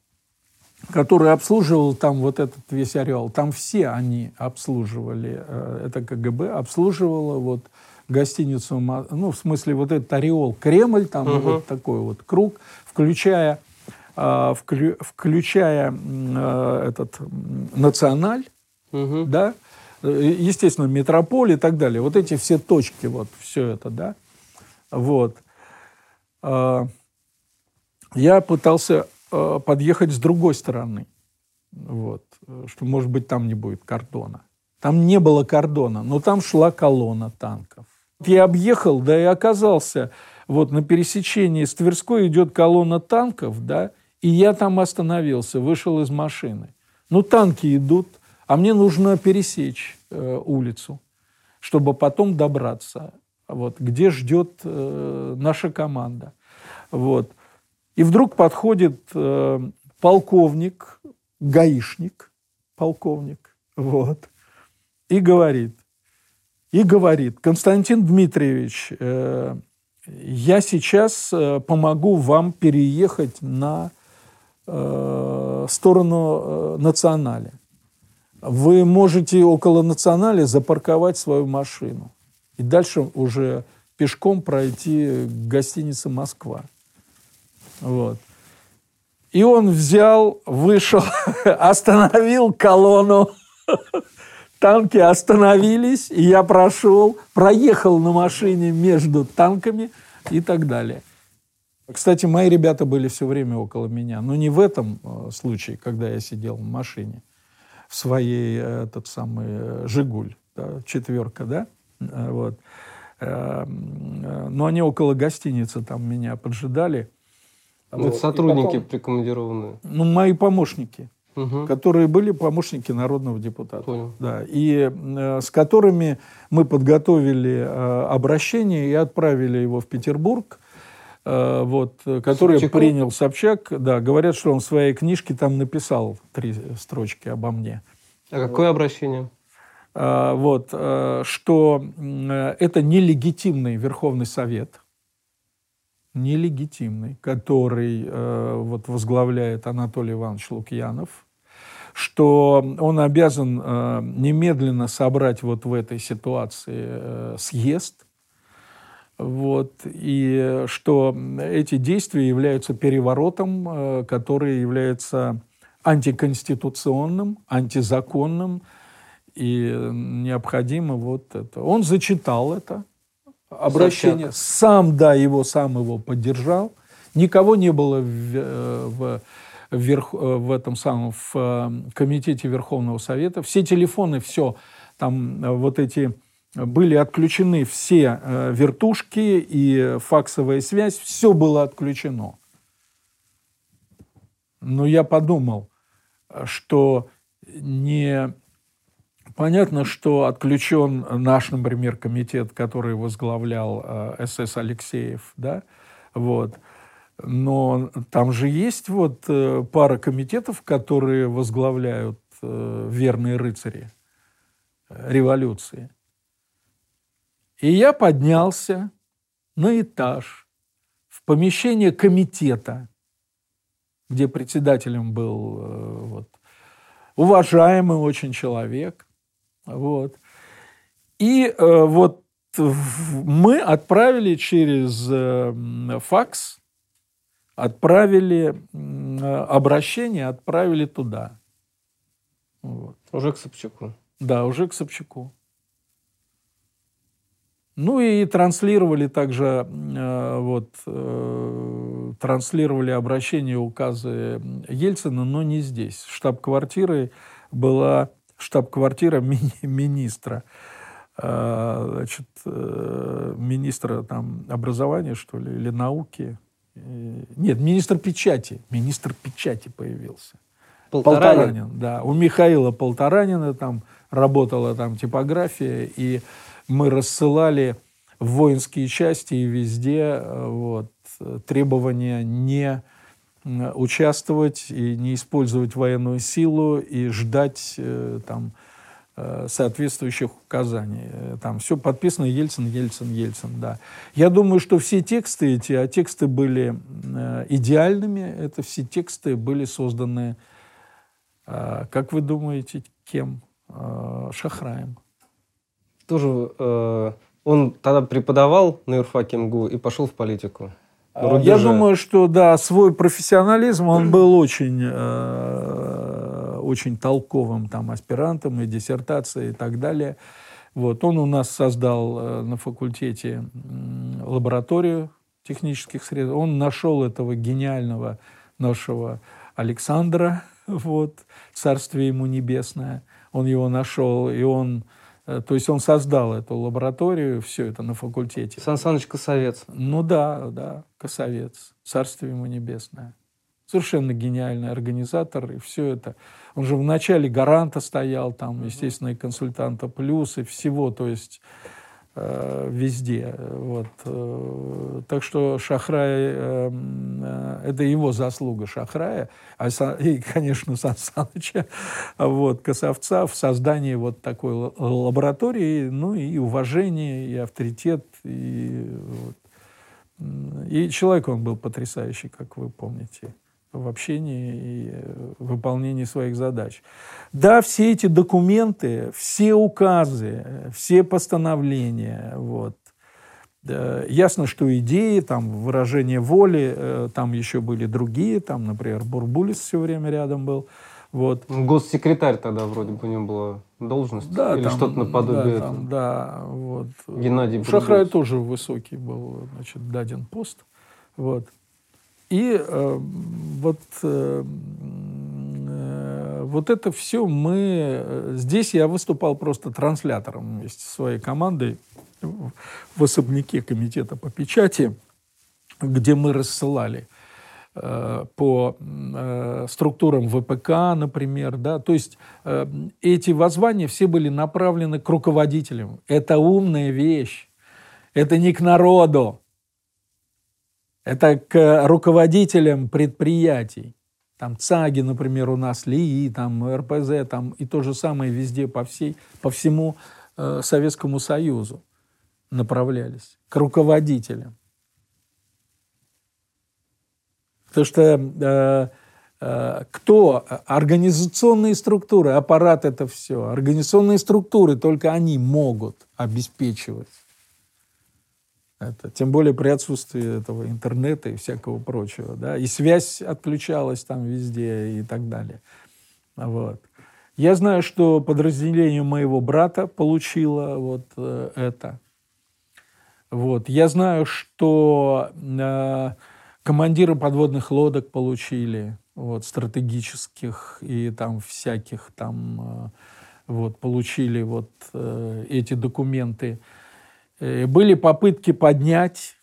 который обслуживал там вот этот весь орел, там все они обслуживали, э, это КГБ обслуживало вот гостиницу, ну, в смысле, вот этот ореол, Кремль, там угу. вот такой вот круг, включая, э, включая э, этот националь, угу. да, естественно, метрополь и так далее. Вот эти все точки, вот все это, да, вот. Я пытался Э, подъехать с другой стороны. Вот. Что, может быть, там не будет кордона. Там не было кордона, но там шла колонна танков. Я объехал, да и оказался, вот на пересечении с Тверской идет колонна танков, да, и я там остановился, вышел из машины. Ну, танки идут, а мне нужно пересечь э, улицу, чтобы потом добраться, вот, где ждет э, наша команда. Вот. И вдруг подходит э, полковник, гаишник, полковник, вот, и говорит, и говорит, Константин Дмитриевич, э, я сейчас э, помогу вам переехать на э, сторону э, национали. Вы можете около национали запарковать свою машину. И дальше уже пешком пройти к гостинице «Москва». Вот. И он взял, вышел, остановил колонну. Танки остановились, и я прошел, проехал на машине между танками и так далее. Кстати, мои ребята были все время около меня, но не в этом э, случае, когда я сидел в машине, в своей, э, этот самый, э, «Жигуль», да, четверка, да, вот. Но они около гостиницы там меня поджидали. Это вот. сотрудники потом, прикомандированные? Ну, мои помощники, угу. которые были помощники народного депутата. Понял. Да, и э, с которыми мы подготовили э, обращение и отправили его в Петербург. Э, вот, который Собчаку? принял Собчак. Да, говорят, что он в своей книжке там написал три строчки обо мне. А какое обращение? Э, вот, э, что э, это нелегитимный Верховный Совет – нелегитимный, который э, вот возглавляет Анатолий Иванович Лукьянов, что он обязан э, немедленно собрать вот в этой ситуации э, съезд, вот, и что эти действия являются переворотом, э, который является антиконституционным, антизаконным, и необходимо вот это. Он зачитал это, обращение. Собчак. Сам, да, его сам его поддержал. Никого не было в, э, в, в, э, в этом самом в э, комитете Верховного Совета. Все телефоны, все, там вот эти были отключены все вертушки и факсовая связь, все было отключено. Но я подумал, что не Понятно, что отключен наш, например, комитет, который возглавлял э, СС Алексеев, да, вот. Но там же есть вот э, пара комитетов, которые возглавляют э, верные рыцари революции. И я поднялся на этаж в помещение комитета, где председателем был вот, уважаемый очень человек, вот. И э, вот мы отправили через э, факс, отправили э, обращение, отправили туда. Вот. Уже к Собчаку. Да, уже к Собчаку. Ну и транслировали также, э, вот, э, транслировали обращение, указы Ельцина, но не здесь. Штаб-квартирой была штаб-квартира мини министра, а, значит, э, министра там, образования, что ли, или науки. Нет, министр печати. Министр печати появился. Полторанин. Полторанин, да. У Михаила Полторанина там работала там типография, и мы рассылали в воинские части и везде э, вот, требования не участвовать и не использовать военную силу и ждать э, там э, соответствующих указаний. Э, там все подписано Ельцин, Ельцин, Ельцин, да. Я думаю, что все тексты эти, а тексты были идеальными, это все тексты были созданы, как вы думаете, кем? Шахраем. Тоже он тогда преподавал на юрфаке МГУ и пошел в политику. Я думаю, что да, свой профессионализм, он был очень, э, очень толковым там аспирантом и диссертацией и так далее. Вот. Он у нас создал э, на факультете лабораторию технических средств. Он нашел этого гениального нашего Александра, вот, царствие ему небесное. Он его нашел, и он то есть он создал эту лабораторию, все это на факультете. Сан Саныч Косовец. Ну да, да, Косовец. Царствие ему небесное. Совершенно гениальный организатор, и все это. Он же в начале гаранта стоял, там, естественно, и консультанта плюс, и всего. То есть э, везде. Вот. Э, так что Шахрай, э, э, это его заслуга Шахрая, а, и, конечно, Сан Саныча, вот, Косовца в создании вот такой лаборатории, ну и уважение, и авторитет, и, вот. и человек он был потрясающий, как вы помните в общении и э, выполнении своих задач. Да, все эти документы, все указы, все постановления, вот, Ясно, что идеи, там, выражение воли, э, там еще были другие, там, например, Бурбулис все время рядом был. Вот. Госсекретарь тогда вроде бы у него была должность да, или что-то наподобие да, там, да, вот. Геннадий Шахрай тоже высокий был, значит, даден пост. Вот. И э, вот, э, э, вот это все мы... Э, здесь я выступал просто транслятором вместе со своей командой в особняке комитета по печати, где мы рассылали э, по э, структурам ВПК, например, да, то есть э, эти воззвания все были направлены к руководителям. Это умная вещь, это не к народу, это к руководителям предприятий. Там ЦАГи, например, у нас, ЛИИ, там РПЗ, там и то же самое везде по, всей, по всему э, Советскому Союзу направлялись. К руководителям. Потому что э, э, кто? Организационные структуры, аппарат это все. Организационные структуры, только они могут обеспечивать это, тем более при отсутствии этого интернета и всякого прочего. Да? И связь отключалась там везде и так далее. Вот. Я знаю, что подразделение моего брата получило вот э, это. Вот. Я знаю, что э, командиры подводных лодок получили вот, стратегических и там всяких там э, вот, получили вот э, эти документы. Были попытки поднять,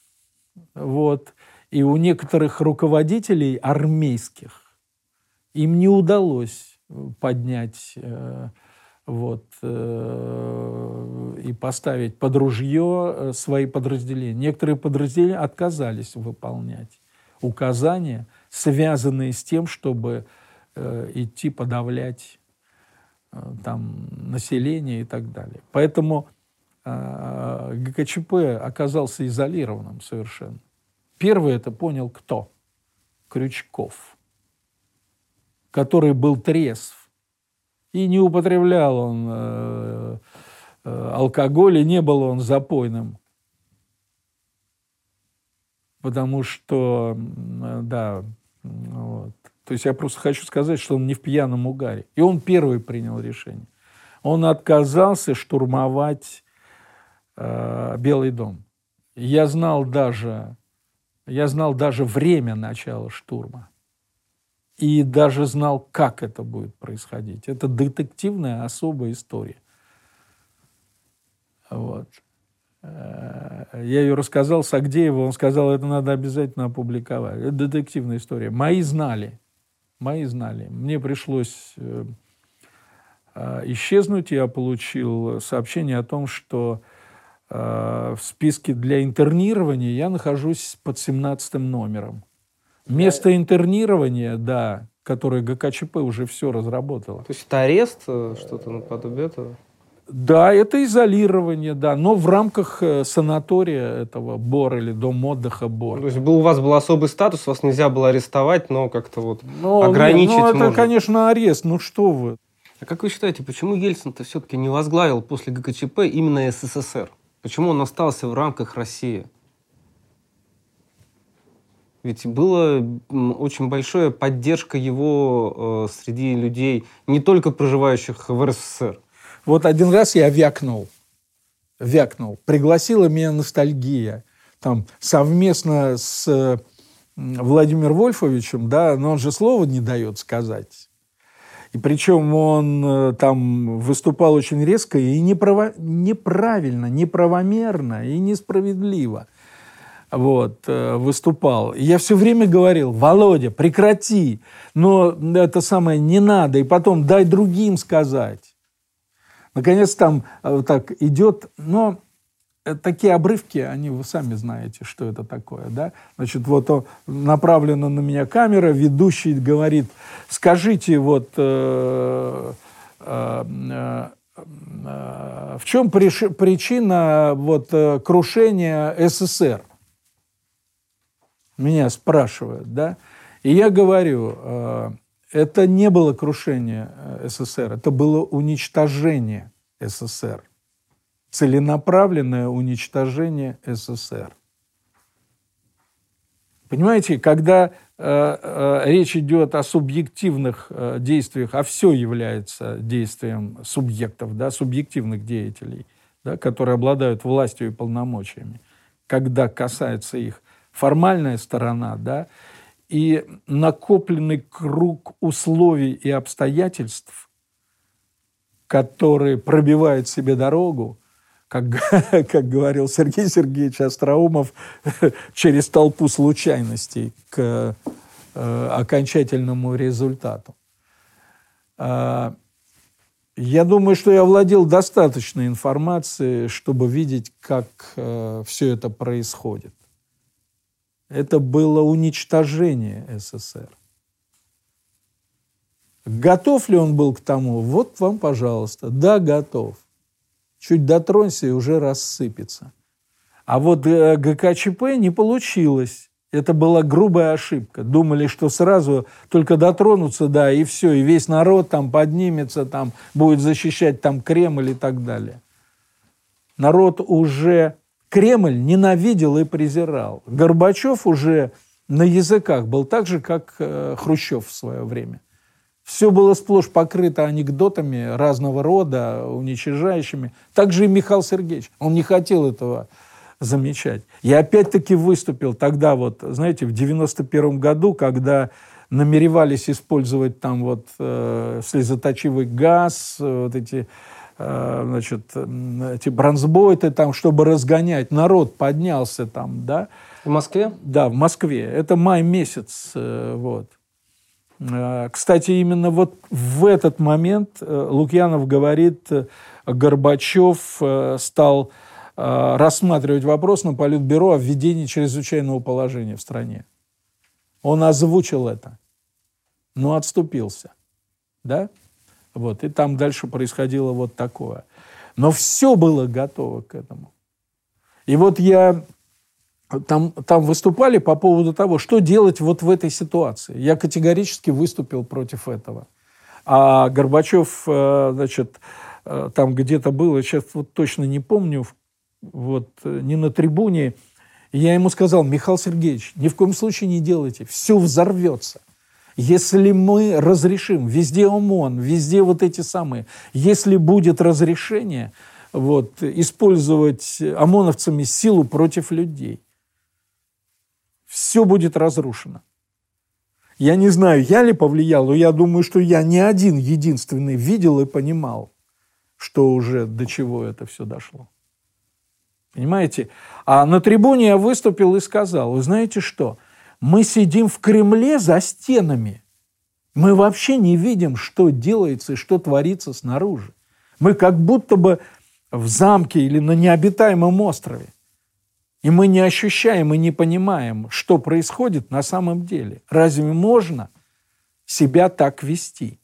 вот, и у некоторых руководителей армейских им не удалось поднять э, вот, э, и поставить под ружье свои подразделения. Некоторые подразделения отказались выполнять указания, связанные с тем, чтобы идти подавлять там, население и так далее. Поэтому ГКЧП оказался изолированным совершенно. Первый это понял кто? Крючков, который был трезв. И не употреблял он э, э, алкоголь, и не был он запойным. Потому что, да, вот. То есть я просто хочу сказать, что он не в пьяном угаре. И он первый принял решение. Он отказался штурмовать э, Белый дом. Я знал даже, я знал даже время начала штурма. И даже знал, как это будет происходить. Это детективная особая история. Вот. Э, я ее рассказал Сагдееву, он сказал, это надо обязательно опубликовать. Это детективная история. Мои знали, мои знали. Мне пришлось э, исчезнуть, я получил сообщение о том, что в списке для интернирования я нахожусь под 17 номером. Место интернирования, да, которое ГКЧП уже все разработало. То есть это арест, э, что-то наподобие этого? Да, это изолирование, да, но в рамках э, санатория этого БОР или Дом отдыха БОР. То есть был, у вас был особый статус, вас нельзя было арестовать, но как-то вот но, ограничить Ну, это, можно. конечно, арест, ну что вы. А как вы считаете, почему Ельцин-то все-таки не возглавил после ГКЧП именно СССР? Почему он остался в рамках России? Ведь была очень большая поддержка его э, среди людей, не только проживающих в РСФСР. Вот один раз я вякнул. Вякнул. Пригласила меня ностальгия. Там совместно с Владимиром Вольфовичем, да, но он же слова не дает сказать. И причем он э, там выступал очень резко и неправо, неправильно, неправомерно и несправедливо вот, э, выступал. И я все время говорил, Володя, прекрати, но это самое не надо, и потом дай другим сказать. Наконец там э, так идет, но такие обрывки, они вы сами знаете, что это такое, да? Значит, вот он, направлена на меня камера, ведущий говорит, скажите, вот э, э, э, в чем причина вот крушения СССР? Меня спрашивают, да? И я говорю, это не было крушение СССР, это было уничтожение СССР целенаправленное уничтожение СССР. Понимаете, когда э, э, речь идет о субъективных э, действиях, а все является действием субъектов, да, субъективных деятелей, да, которые обладают властью и полномочиями, когда касается их формальная сторона, да, и накопленный круг условий и обстоятельств, которые пробивают себе дорогу, как, как говорил Сергей Сергеевич Остроумов, через толпу случайностей к э, окончательному результату. Э, я думаю, что я владел достаточной информацией, чтобы видеть, как э, все это происходит. Это было уничтожение СССР. Готов ли он был к тому? Вот вам, пожалуйста. Да, готов. Чуть дотронься и уже рассыпется. А вот э, ГКЧП не получилось. Это была грубая ошибка. Думали, что сразу только дотронуться, да, и все, и весь народ там поднимется, там будет защищать там Кремль и так далее. Народ уже Кремль ненавидел и презирал. Горбачев уже на языках был так же, как э, Хрущев в свое время. Все было сплошь покрыто анекдотами разного рода, уничижающими. Также и Михаил Сергеевич. Он не хотел этого замечать. Я опять-таки выступил тогда, вот, знаете, в 91 году, когда намеревались использовать там вот э, слезоточивый газ, вот эти, э, значит, эти бронзбойты там, чтобы разгонять. Народ поднялся там, да. В Москве? Да, в Москве. Это май месяц, э, вот. Э, кстати, именно вот в этот момент э, Лукьянов говорит, э, Горбачев стал рассматривать вопрос на Политбюро о введении чрезвычайного положения в стране. Он озвучил это, но отступился. Да? Вот, и там дальше происходило вот такое. Но все было готово к этому. И вот я там, там выступали по поводу того, что делать вот в этой ситуации. Я категорически выступил против этого. А Горбачев, э, значит, э, там где-то было, сейчас вот точно не помню, вот э, не на трибуне, я ему сказал, Михаил Сергеевич, ни в коем случае не делайте, все взорвется. Если мы разрешим, везде ОМОН, везде вот эти самые, если будет разрешение вот, использовать ОМОНовцами силу против людей, все будет разрушено. Я не знаю, я ли повлиял, но я думаю, что я не один единственный видел и понимал, что уже до чего это все дошло. Понимаете? А на трибуне я выступил и сказал, вы знаете что, мы сидим в Кремле за стенами. Мы вообще не видим, что делается и что творится снаружи. Мы как будто бы в замке или на необитаемом острове. И мы не ощущаем и не понимаем, что происходит на самом деле. Разве можно себя так вести?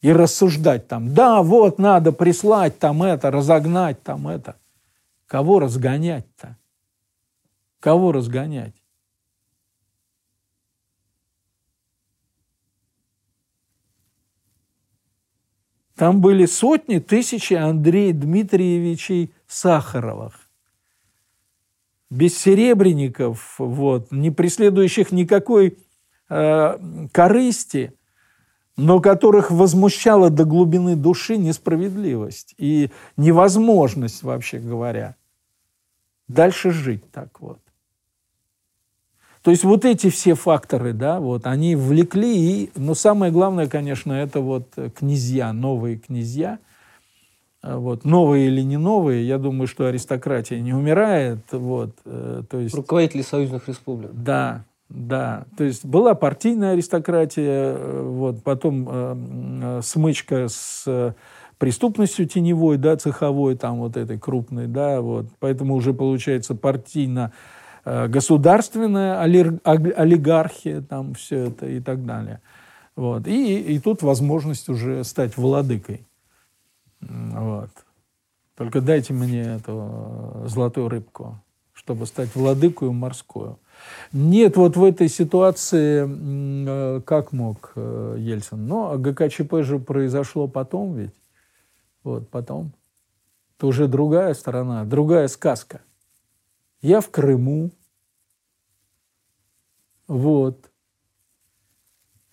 И рассуждать там, да, вот надо прислать там это, разогнать там это. Кого разгонять-то? Кого разгонять? Там были сотни, тысячи Андрея Дмитриевичей Сахаровых бессеребренников, вот, не преследующих никакой э, корысти, но которых возмущала до глубины души несправедливость и невозможность, вообще говоря, дальше жить так вот. То есть вот эти все факторы, да, вот, они влекли, и, но самое главное, конечно, это вот князья, новые князья – вот, новые или не новые, я думаю, что аристократия не умирает. Вот, э, то есть, Руководители союзных республик. Да, да. То есть была партийная аристократия, э, вот, потом э, э, смычка с преступностью теневой, да, цеховой, там вот этой крупной, да, вот. Поэтому уже получается партийно государственная олигархия, там все это и так далее. Вот. И, и тут возможность уже стать владыкой. Вот. Только дайте мне эту золотую рыбку, чтобы стать владыкою морскую. Нет, вот в этой ситуации, э, как мог э, Ельцин? Но ГКЧП же произошло потом ведь. Вот, потом. Это уже другая сторона, другая сказка. Я в Крыму. Вот.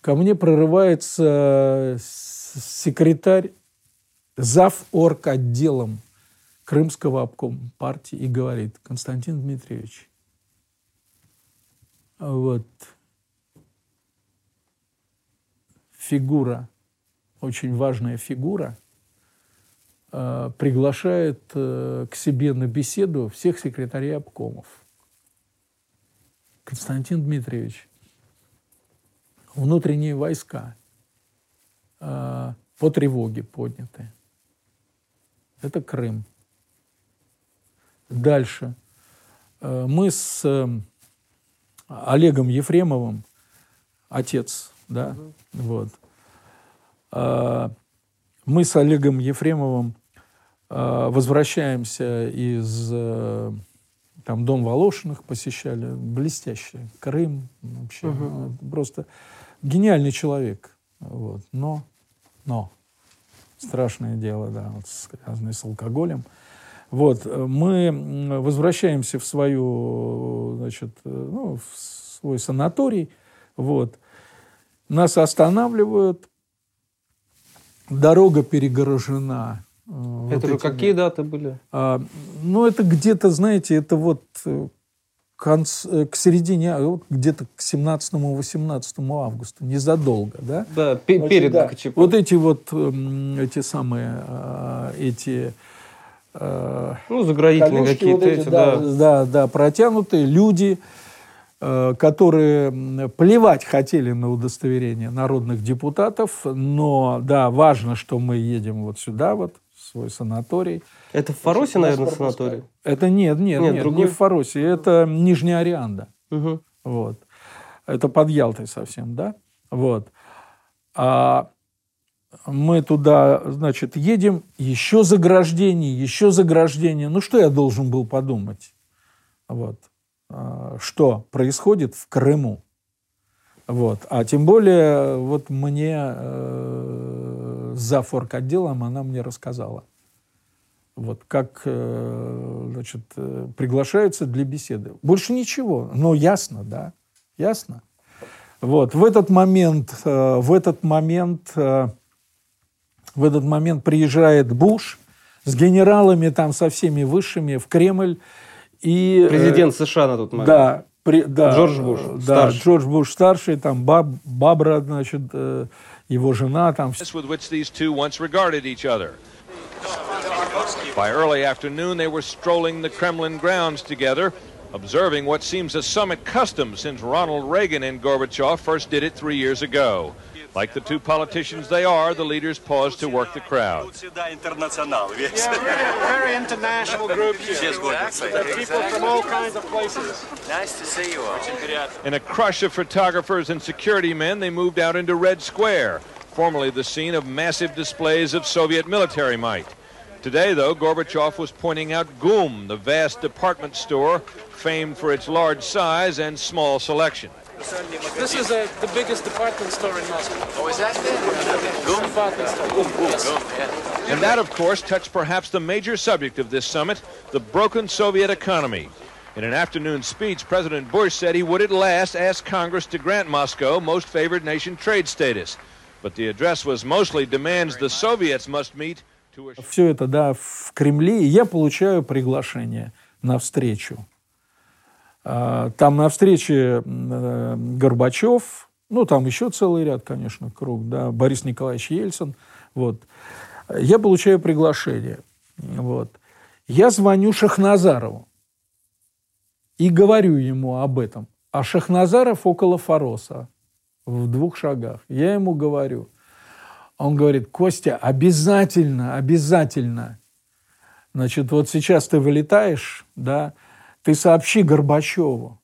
Ко мне прорывается секретарь, зав орг отделом Крымского обкома партии и говорит, Константин Дмитриевич, вот фигура, очень важная фигура, э, приглашает э, к себе на беседу всех секретарей обкомов. Константин Дмитриевич, внутренние войска э, по тревоге подняты. Это Крым. Дальше. Э, мы с э, Олегом Ефремовым, отец, да, угу. вот. Э, мы с Олегом Ефремовым возвращаемся из там дом Волошиных посещали, блестящий, Крым вообще, угу. просто гениальный человек, вот. Но, но страшное дело, да, вот, связанное с алкоголем. Вот, мы возвращаемся в свою, значит, ну, в свой санаторий, вот, нас останавливают, дорога перегорожена. Э, это вот же этими. какие даты были? А, ну, это где-то, знаете, это вот э, конц, э, к середине, вот где-то к 17-18 августа, незадолго, да? Да, перед да. КЧП. Вот эти вот, эти самые, а, эти Э, ну, заградительные какие-то вот эти, да, да. Да, да, протянутые люди, э, которые плевать хотели на удостоверение народных депутатов, но, да, важно, что мы едем вот сюда, вот, свой санаторий. Это в Фаросе, наверное, санаторий? Это нет, нет, нет, нет другой? не в Фаросе, это Нижняя Арианда. Угу. Вот. Это под Ялтой совсем, да? Вот. А мы туда, значит, едем, еще заграждение, еще заграждение. Ну, что я должен был подумать? Вот. А, что происходит в Крыму? Вот. А тем более, вот мне э, за форк-отделом она мне рассказала. Вот как э, значит, э, приглашаются для беседы. Больше ничего. Но ясно, да? Ясно? Вот. В этот момент, э, в этот момент в этот момент приезжает Буш с генералами там со всеми высшими в Кремль. И, Президент США на тот момент. Да, при, да, Джордж Буш да, старший. Джордж Буш старший, там Баб, Бабра, значит, э, его жена там. By early afternoon, they were strolling the Kremlin grounds together, observing what seems a summit custom since Ronald Reagan and Gorbachev first did it three years ago. Like the two politicians they are, the leaders pause to work the crowd. Yeah, very international group here. People from all kinds of places. Nice to see you all. In a crush of photographers and security men, they moved out into Red Square, formerly the scene of massive displays of Soviet military might. Today, though, Gorbachev was pointing out GUM, the vast department store famed for its large size and small selection. This is a, the biggest department store in Moscow. Oh, is that it? Gum? Department store. Gum, Gum, yes. Gum, yeah. And that, of course, touched perhaps the major subject of this summit, the broken Soviet economy. In an afternoon speech, President Bush said he would at last ask Congress to grant Moscow most favored nation trade status. But the address was mostly demands the Soviets must meet to... Все это, да, в Кремле, и я получаю приглашение на встречу. А, там на встрече э, Горбачев, ну, там еще целый ряд, конечно, круг, да, Борис Николаевич Ельцин, вот. Я получаю приглашение, вот. Я звоню Шахназарову и говорю ему об этом. А Шахназаров около Фароса, в двух шагах. Я ему говорю, Он говорит, Костя, обязательно, обязательно. Значит, вот сейчас ты вылетаешь, да, ты сообщи Горбачеву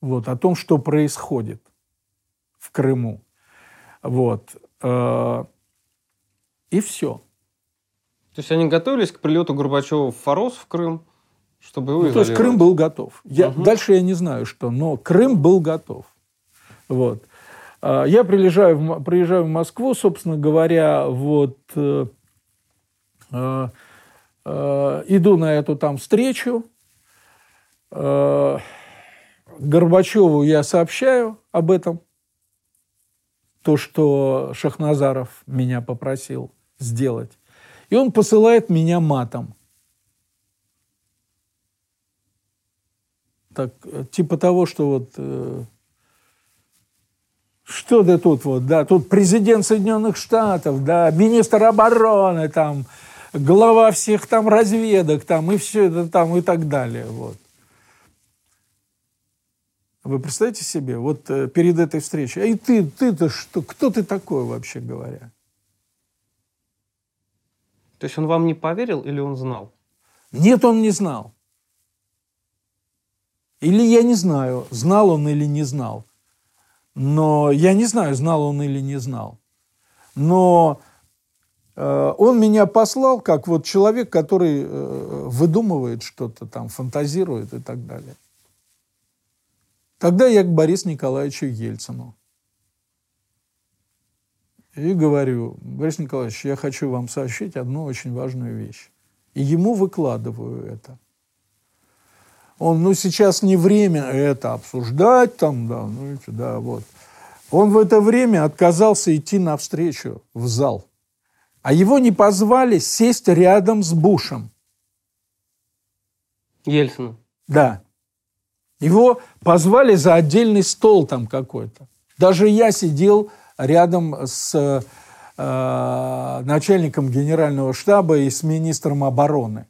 вот, о том, что происходит в Крыму. Вот. Э, и все. То есть они готовились к прилету Горбачева в Форос, в Крым, чтобы его ну, То есть Крым был готов. Я, угу. Дальше я не знаю, что, но Крым был готов. Вот. А, я приезжаю в, приезжаю в Москву, собственно говоря, вот э, э, э, иду на эту там встречу. Э, Горбачеву я сообщаю об этом, то, что Шахназаров меня попросил сделать. И он посылает меня матом. Так, типа того, что вот э, что ты тут вот, да, тут президент Соединенных Штатов, да, министр обороны, там, глава всех там разведок, там, и все это там, и так далее, вот. Вы представляете себе, вот э, перед этой встречей, а и ты, ты-то что, кто ты такой вообще говоря? То есть он вам не поверил или он знал? Нет, он не знал. Или я не знаю, знал он или не знал. Но я не знаю, знал он или не знал. Но э, он меня послал как вот человек, который э, выдумывает что-то там, фантазирует и так далее. Тогда я к Борису Николаевичу Ельцину. И говорю, Борис Николаевич, я хочу вам сообщить одну очень важную вещь. И ему выкладываю это. Он, ну, сейчас не время это обсуждать, там, да, ну, да, вот. Он в это время отказался идти навстречу в зал. А его не позвали сесть рядом с Бушем. Ельцина. Да. Его позвали за отдельный стол там какой-то. Даже я сидел рядом с э, начальником генерального штаба и с министром обороны.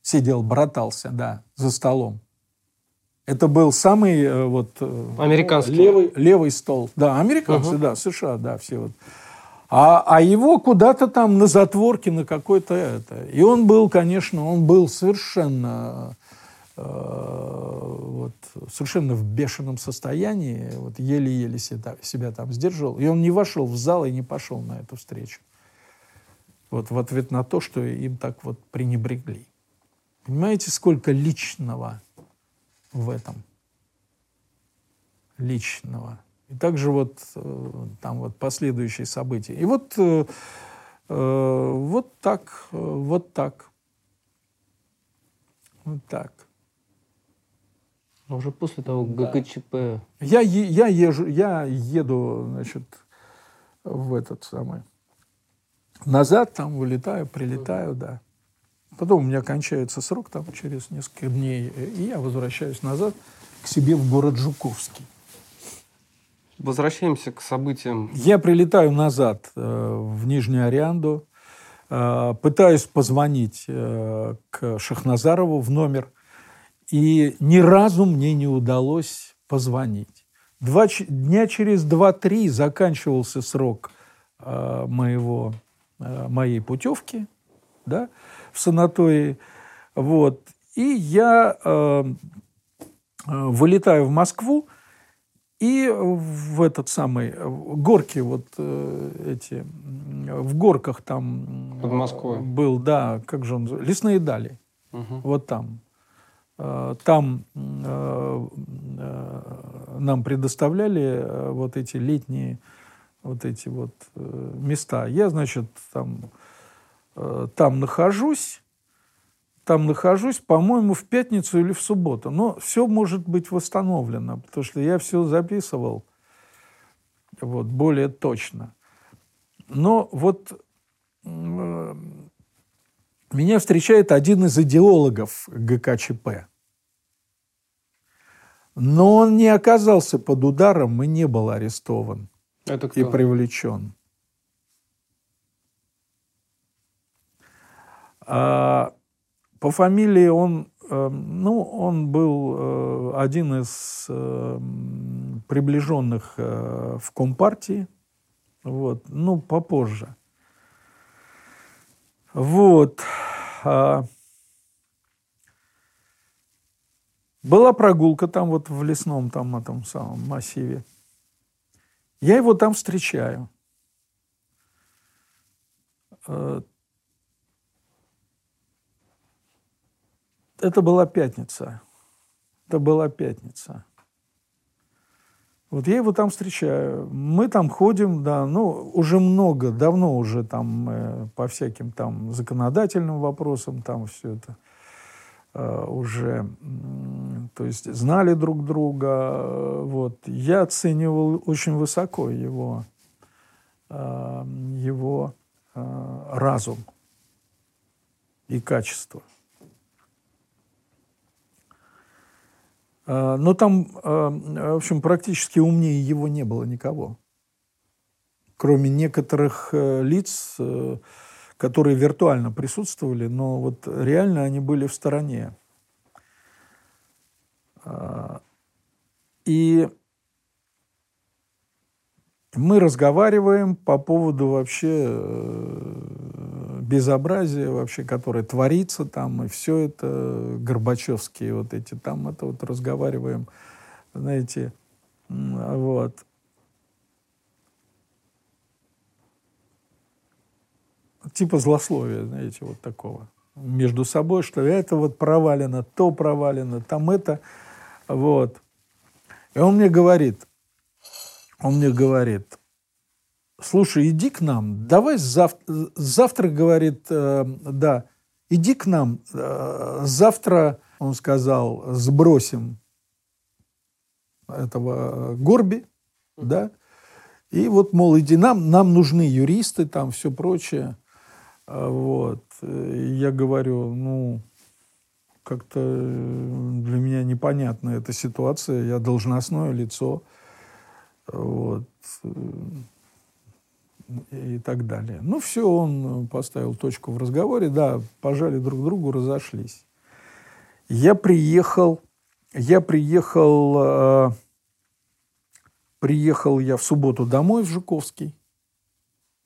Сидел, братался, да, за столом. Это был самый э, вот э, американский левый левый стол, да, американцы, uh-huh. да, США, да, все вот. А, а его куда-то там на затворке на какой-то это. И он был, конечно, он был совершенно вот, совершенно в бешеном состоянии, вот еле-еле себя, себя там сдерживал, и он не вошел в зал и не пошел на эту встречу. Вот в ответ на то, что им так вот пренебрегли. Понимаете, сколько личного в этом? Личного. И также вот э, там вот последующие события. И вот, э, вот так, вот так. Вот так. А уже после того ГКЧП. Я, я, езжу, я еду, значит, в этот самый... Назад там вылетаю, прилетаю, да. Потом у меня кончается срок там через несколько дней, и я возвращаюсь назад к себе в город Жуковский. Возвращаемся к событиям. Я прилетаю назад э, в Нижнюю Орианду, э, пытаюсь позвонить э, к Шахназарову в номер – и ни разу мне не удалось позвонить. Два, дня через два-три заканчивался срок э, моего, э, моей путевки да, в санатории. Вот. И я э, э, вылетаю в Москву, и в этот самый горки вот э, эти в горках там под Москвой был, да, как же он, лесные дали, угу. вот там Э, там э, э, нам предоставляли вот эти летние вот эти вот места. Я, значит, там, там нахожусь, там нахожусь, по-моему, в пятницу или в субботу. Но все может быть восстановлено, потому что я все записывал вот, более точно. Но вот меня встречает один из идеологов ГКЧП. Но он не оказался под ударом и не был арестован Это кто? и привлечен. А, по фамилии он, э, ну, он был э, один из э, приближенных в Компартии Вот, ну, попозже. Вот. А... Была прогулка там вот в лесном там этом самом массиве. Я его там встречаю. Э, это была пятница. Это была пятница. Вот я его там встречаю. Мы там ходим, да, ну, уже много, давно уже там э, по всяким там законодательным вопросам там все это э, уже, э, то есть знали друг друга. Э, вот. Я оценивал очень высоко его, э, его э, разум и качество. Но там, а, в общем, практически умнее его не было никого. Кроме некоторых э, лиц, э, которые виртуально присутствовали, но вот реально они были в стороне. А, и мы разговариваем по поводу вообще э, безобразия вообще, которое творится там, и все это горбачевские вот эти там, это вот разговариваем, знаете, вот. Типа злословия, знаете, вот такого. Между собой, что это вот провалено, то провалено, там это, вот. И он мне говорит, он мне говорит, слушай, иди к нам, давай завтра, завтра говорит, э, да, иди к нам, э, завтра, он сказал, сбросим этого Горби, да, и вот, мол, иди нам, нам нужны юристы, там все прочее. А вот. Я говорю, ну, как-то для меня непонятна эта ситуация, я должностное лицо, вот, и так далее. Ну, все, он поставил точку в разговоре, да, пожали друг другу, разошлись. Я приехал, я приехал, э, приехал я в субботу домой в Жуковский,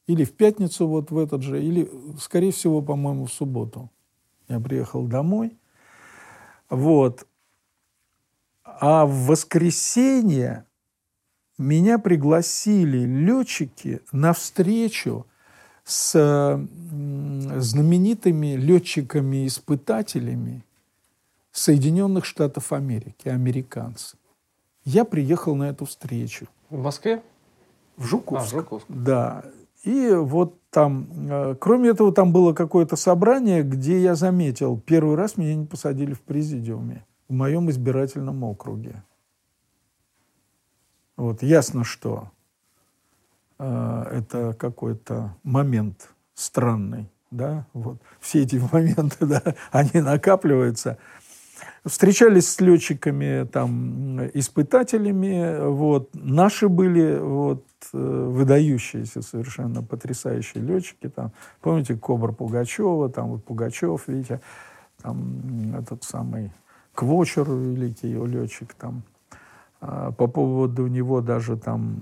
или в пятницу вот в этот же, или, скорее всего, по-моему, в субботу. Я приехал домой, вот. А в воскресенье меня пригласили летчики на встречу с знаменитыми летчиками-испытателями Соединенных Штатов Америки, американцы. Я приехал на эту встречу. В Москве? В Жуковск. А, в Жуковск. Да. И вот там, э, кроме этого, там было какое-то собрание, где я заметил, первый раз меня не посадили в президиуме в моем избирательном округе. Вот, ясно, что э, это какой-то момент странный, да, вот. Все эти моменты, да, они накапливаются. Встречались с летчиками, там, испытателями, вот. Наши были, вот, э, выдающиеся совершенно потрясающие летчики, там, помните, Кобра Пугачева, там, вот Пугачев, видите, там, этот самый Квочер, великий летчик, там, по поводу него даже там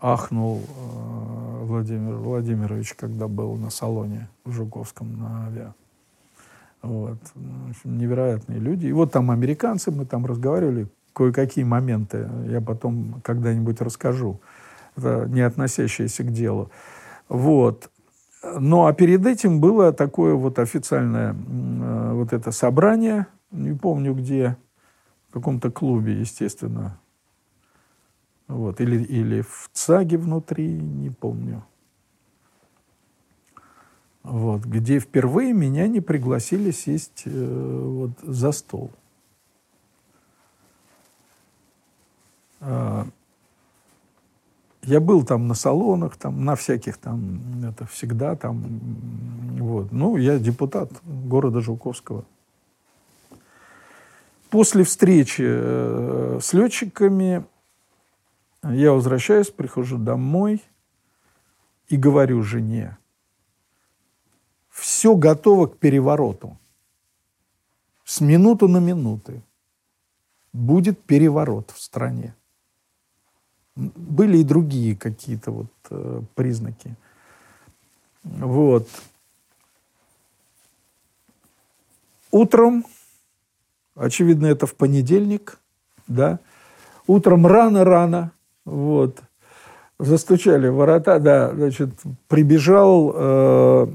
ахнул а, Владимир Владимирович, когда был на салоне в Жуковском на авиа. Вот. общем, невероятные люди. И вот там американцы, мы там разговаривали, кое-какие моменты я потом когда-нибудь расскажу, это не относящиеся к делу. Вот. Ну, а перед этим было такое вот официальное э, вот это собрание, не помню где, в каком-то клубе, естественно, вот, или, или в ЦАГе внутри, не помню. Вот, где впервые меня не пригласили сесть э, вот, за стол. А, я был там на салонах, там, на всяких там, это всегда там, вот. Ну, я депутат города Жуковского. После встречи э, с летчиками я возвращаюсь, прихожу домой и говорю жене, все готово к перевороту. С минуты на минуты будет переворот в стране. Были и другие какие-то вот э, признаки. Вот. Утром, очевидно, это в понедельник, да, утром рано-рано, вот, застучали ворота, да, значит, прибежал э,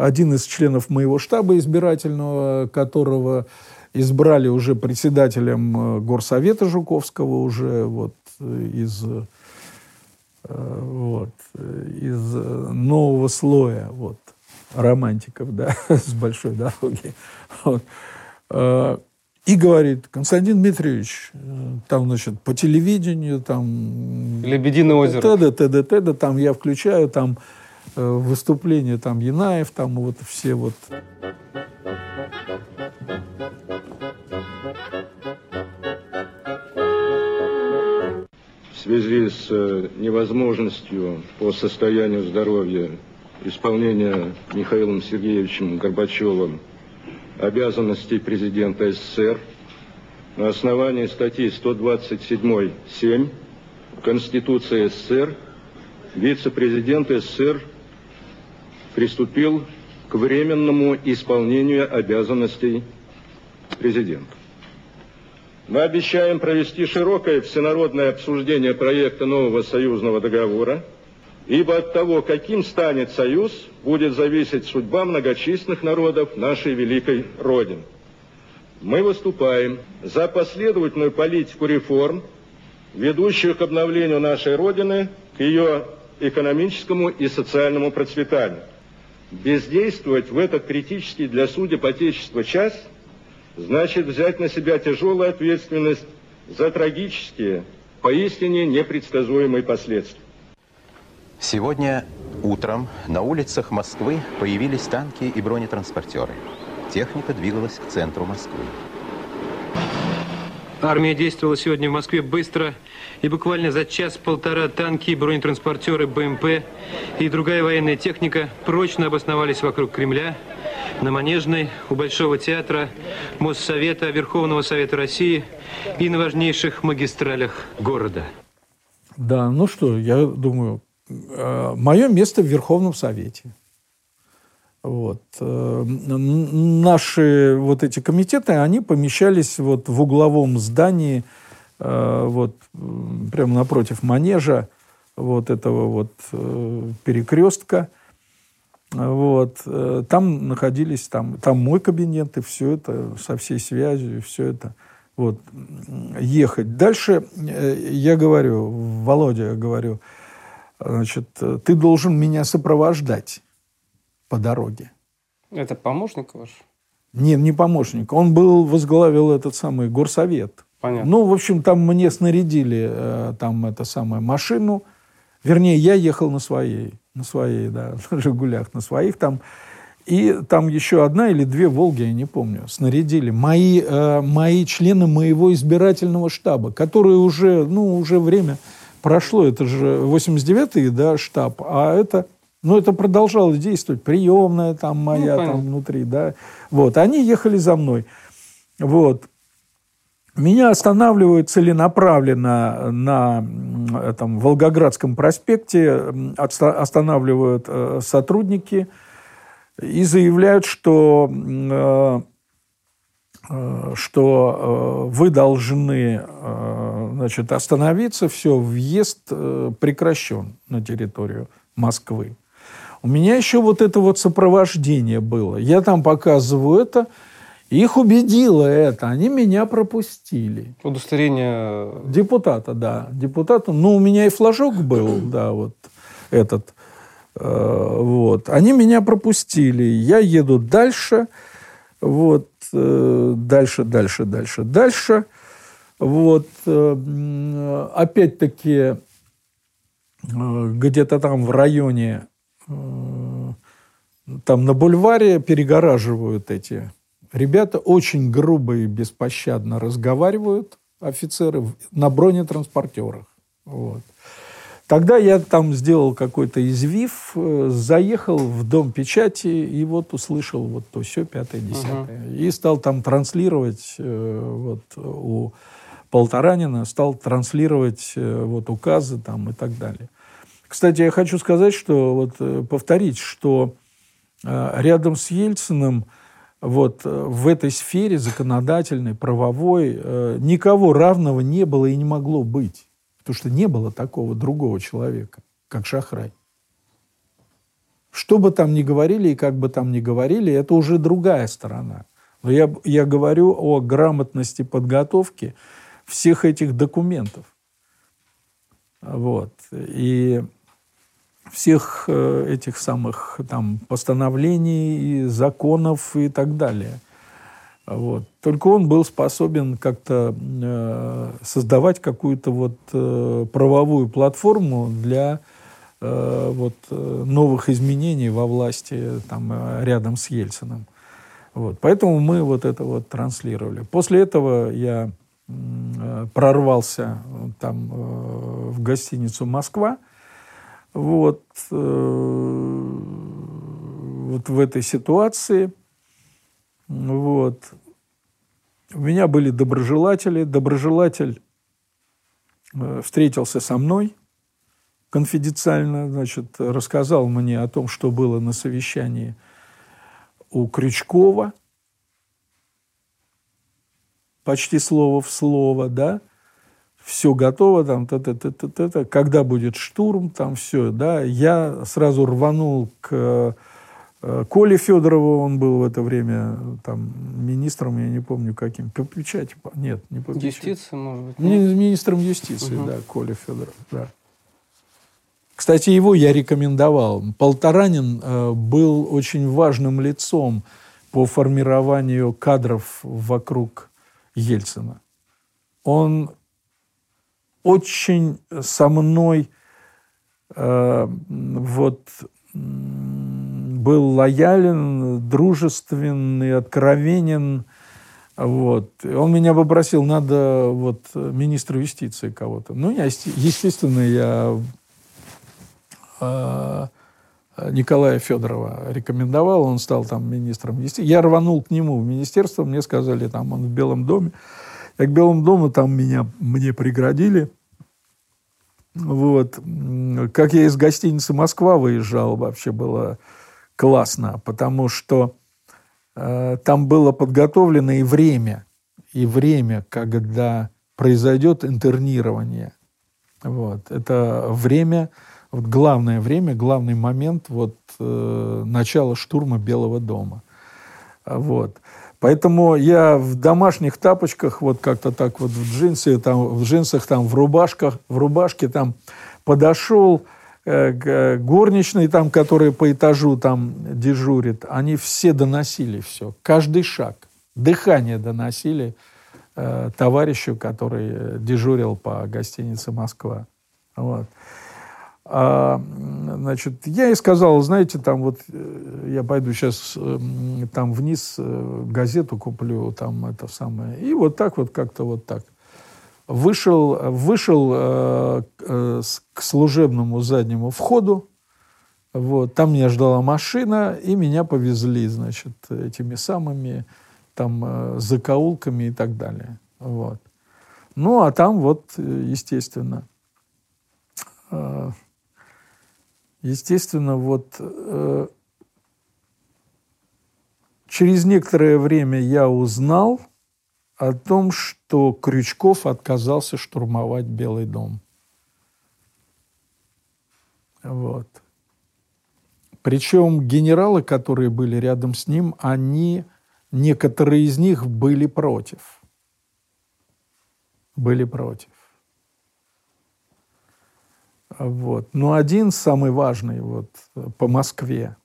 один из членов моего штаба избирательного, которого избрали уже председателем э, горсовета Жуковского уже вот из э, вот из нового слоя вот романтиков, да, с большой дороги. Вот. Э, и говорит, Константин Дмитриевич, там, значит, по телевидению, там... Лебединое озеро. Т.д. Т.д. Т.д. Там я включаю, там выступление, там Янаев, там вот все вот... В связи с э, невозможностью по состоянию здоровья исполнения Михаилом Сергеевичем Горбачевым обязанностей президента СССР на основании статьи 127.7 Конституции СССР вице-президент СССР приступил к временному исполнению обязанностей президента. Мы обещаем провести широкое всенародное обсуждение проекта нового союзного договора, ибо от того, каким станет союз, будет зависеть судьба многочисленных народов нашей великой Родины. Мы выступаем за последовательную политику реформ, ведущую к обновлению нашей Родины, к ее экономическому и социальному процветанию. Бездействовать в этот критический для судеб Отечества час – значит взять на себя тяжелую ответственность за трагические, поистине непредсказуемые последствия. Сегодня утром на улицах Москвы появились танки и бронетранспортеры. Техника двигалась к центру Москвы. Армия действовала сегодня в Москве быстро, и буквально за час-полтора танки, бронетранспортеры, БМП и другая военная техника прочно обосновались вокруг Кремля, на Манежной, у Большого театра, Моссовета, Верховного Совета России и на важнейших магистралях города. Да, ну что, я думаю, мое место в Верховном Совете. Вот. Э, наши вот эти комитеты, они помещались вот в угловом здании, э, вот прямо напротив манежа, вот этого вот перекрестка – вот. Э, там находились, там, там мой кабинет, и все это со всей связью, все это. Вот. Ехать. Дальше э, я говорю, Володя, я говорю, значит, ты должен меня сопровождать по дороге. Это помощник ваш? Нет, не помощник. Он был, возглавил этот самый горсовет. Понятно. Ну, в общем, там мне снарядили э, там это самое машину. Вернее, я ехал на своей на своей, да, на «Жигулях», на своих там. И там еще одна или две «Волги», я не помню, снарядили. Мои, э, мои члены моего избирательного штаба, которые уже, ну, уже время прошло. Это же 89-й, да, штаб. А это, ну, это продолжало действовать. Приемная там моя, ну, там внутри, да. Вот, они ехали за мной. Вот. Меня останавливают целенаправленно на этом Волгоградском проспекте, останавливают э, сотрудники и заявляют, что, э, что вы должны значит, остановиться, все, въезд прекращен на территорию Москвы. У меня еще вот это вот сопровождение было. Я там показываю это – их убедило это, они меня пропустили. Удостоверение... Депутата, да. Депутата. Ну, у меня и флажок был, да, вот этот. Э, вот. Они меня пропустили. Я еду дальше. Вот. Э, дальше, дальше, дальше, дальше. Вот. Э, опять-таки, где-то там в районе, там на бульваре перегораживают эти Ребята очень грубо и беспощадно разговаривают, офицеры, на бронетранспортерах. Вот. Тогда я там сделал какой-то извив, э, заехал в дом печати и вот услышал вот то все пятое, десятое. Uh-huh. И стал там транслировать э, вот у Полторанина, стал транслировать э, вот указы там и так далее. Кстати, я хочу сказать, что вот повторить, что рядом с Ельциным вот в этой сфере законодательной, правовой никого равного не было и не могло быть. Потому что не было такого другого человека, как Шахрай. Что бы там ни говорили и как бы там ни говорили, это уже другая сторона. Но я, я говорю о грамотности подготовки всех этих документов. Вот. И всех э, этих самых там постановлений, законов и так далее. Вот. Только он был способен как-то э, создавать какую-то вот э, правовую платформу для э, вот, э, новых изменений во власти там, э, рядом с Ельциным. Вот. Поэтому мы вот это вот транслировали. После этого я э, прорвался там э, в гостиницу «Москва», вот, э, вот в этой ситуации. Вот. У меня были доброжелатели. Доброжелатель э, встретился со мной конфиденциально, значит, рассказал мне о том, что было на совещании у Крючкова, почти слово в слово, да, все готово, там, т -т -т -т -т -т, когда будет штурм, там все, да, я сразу рванул к э, Коле Федорову, он был в это время там министром, я не помню каким, по печати, нет, не по печати. Юстиции, может быть? Нет? Министром юстиции, угу. да, Коля Федоров, да. Кстати, его я рекомендовал. Полторанин э, был очень важным лицом по формированию кадров вокруг Ельцина. Он очень со мной э, вот был лоялен, дружественный, откровенен. Вот. Он меня попросил, надо вот министра юстиции кого-то. Ну, я, естественно, я э, Николая Федорова рекомендовал, он стал там министром юстиции. Я рванул к нему в министерство, мне сказали, там он в Белом доме. Я к Белому дому, там меня, мне преградили. Вот. Как я из гостиницы «Москва» выезжал, вообще было классно, потому что э, там было подготовлено и время, и время, когда произойдет интернирование. Вот. Это время, вот главное время, главный момент вот, э, начала штурма Белого дома. Вот. Поэтому я в домашних тапочках, вот как-то так вот в джинсы, там, в джинсах, там, в рубашках, в рубашке там подошел э, к горничной, там, которая по этажу там дежурит, они все доносили все, каждый шаг, дыхание доносили э, товарищу, который дежурил по гостинице «Москва». Вот. А, значит, я ей сказал, знаете, там вот э, я пойду сейчас эм, там вниз э, газету куплю, там это самое. И вот так вот как-то вот так. Вышел, вышел э, э, к служебному заднему входу, вот, там меня ждала машина, и меня повезли, значит, этими самыми там э, закоулками и так далее. Вот. Ну, а там вот, естественно, э, Естественно, вот э, через некоторое время я узнал о том, что Крючков отказался штурмовать Белый дом. Вот. Причем генералы, которые были рядом с ним, они, некоторые из них были против. Были против. Вот. Но один самый важный вот, по Москве,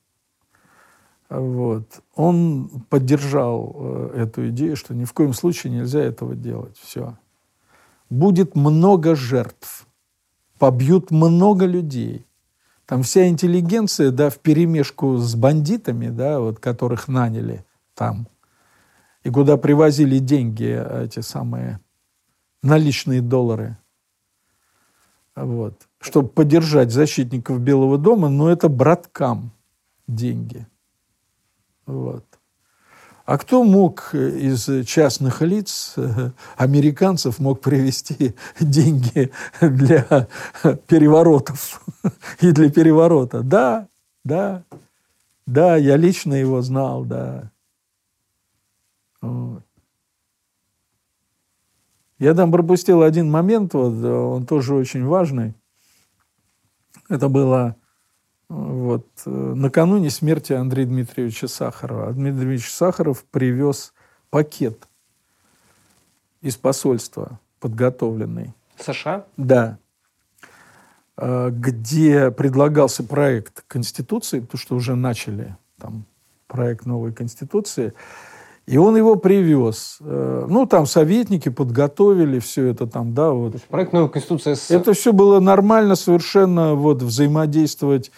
вот, он поддержал э, эту идею, что ни в коем случае нельзя этого делать. Все. Будет много жертв, побьют много людей. Там вся интеллигенция, да, в перемешку с бандитами, да, вот, которых наняли там, и куда привозили деньги, эти самые наличные доллары. Вот чтобы поддержать защитников Белого дома, но это браткам деньги. Вот. А кто мог из частных лиц, американцев, мог привести деньги для переворотов и для переворота? Да, да, да, я лично его знал, да. Я там пропустил один момент, вот, он тоже очень важный. Это было вот, э, накануне смерти Андрея Дмитриевича Сахарова. Дмитрий Дмитриевич Сахаров привез пакет из посольства, подготовленный. США? Да. Э, где предлагался проект Конституции, потому что уже начали там проект новой Конституции. И он его привез. Э, ну, там советники подготовили все это там, да, вот. Проект новой Конституции СССР. Это все было нормально совершенно вот взаимодействовать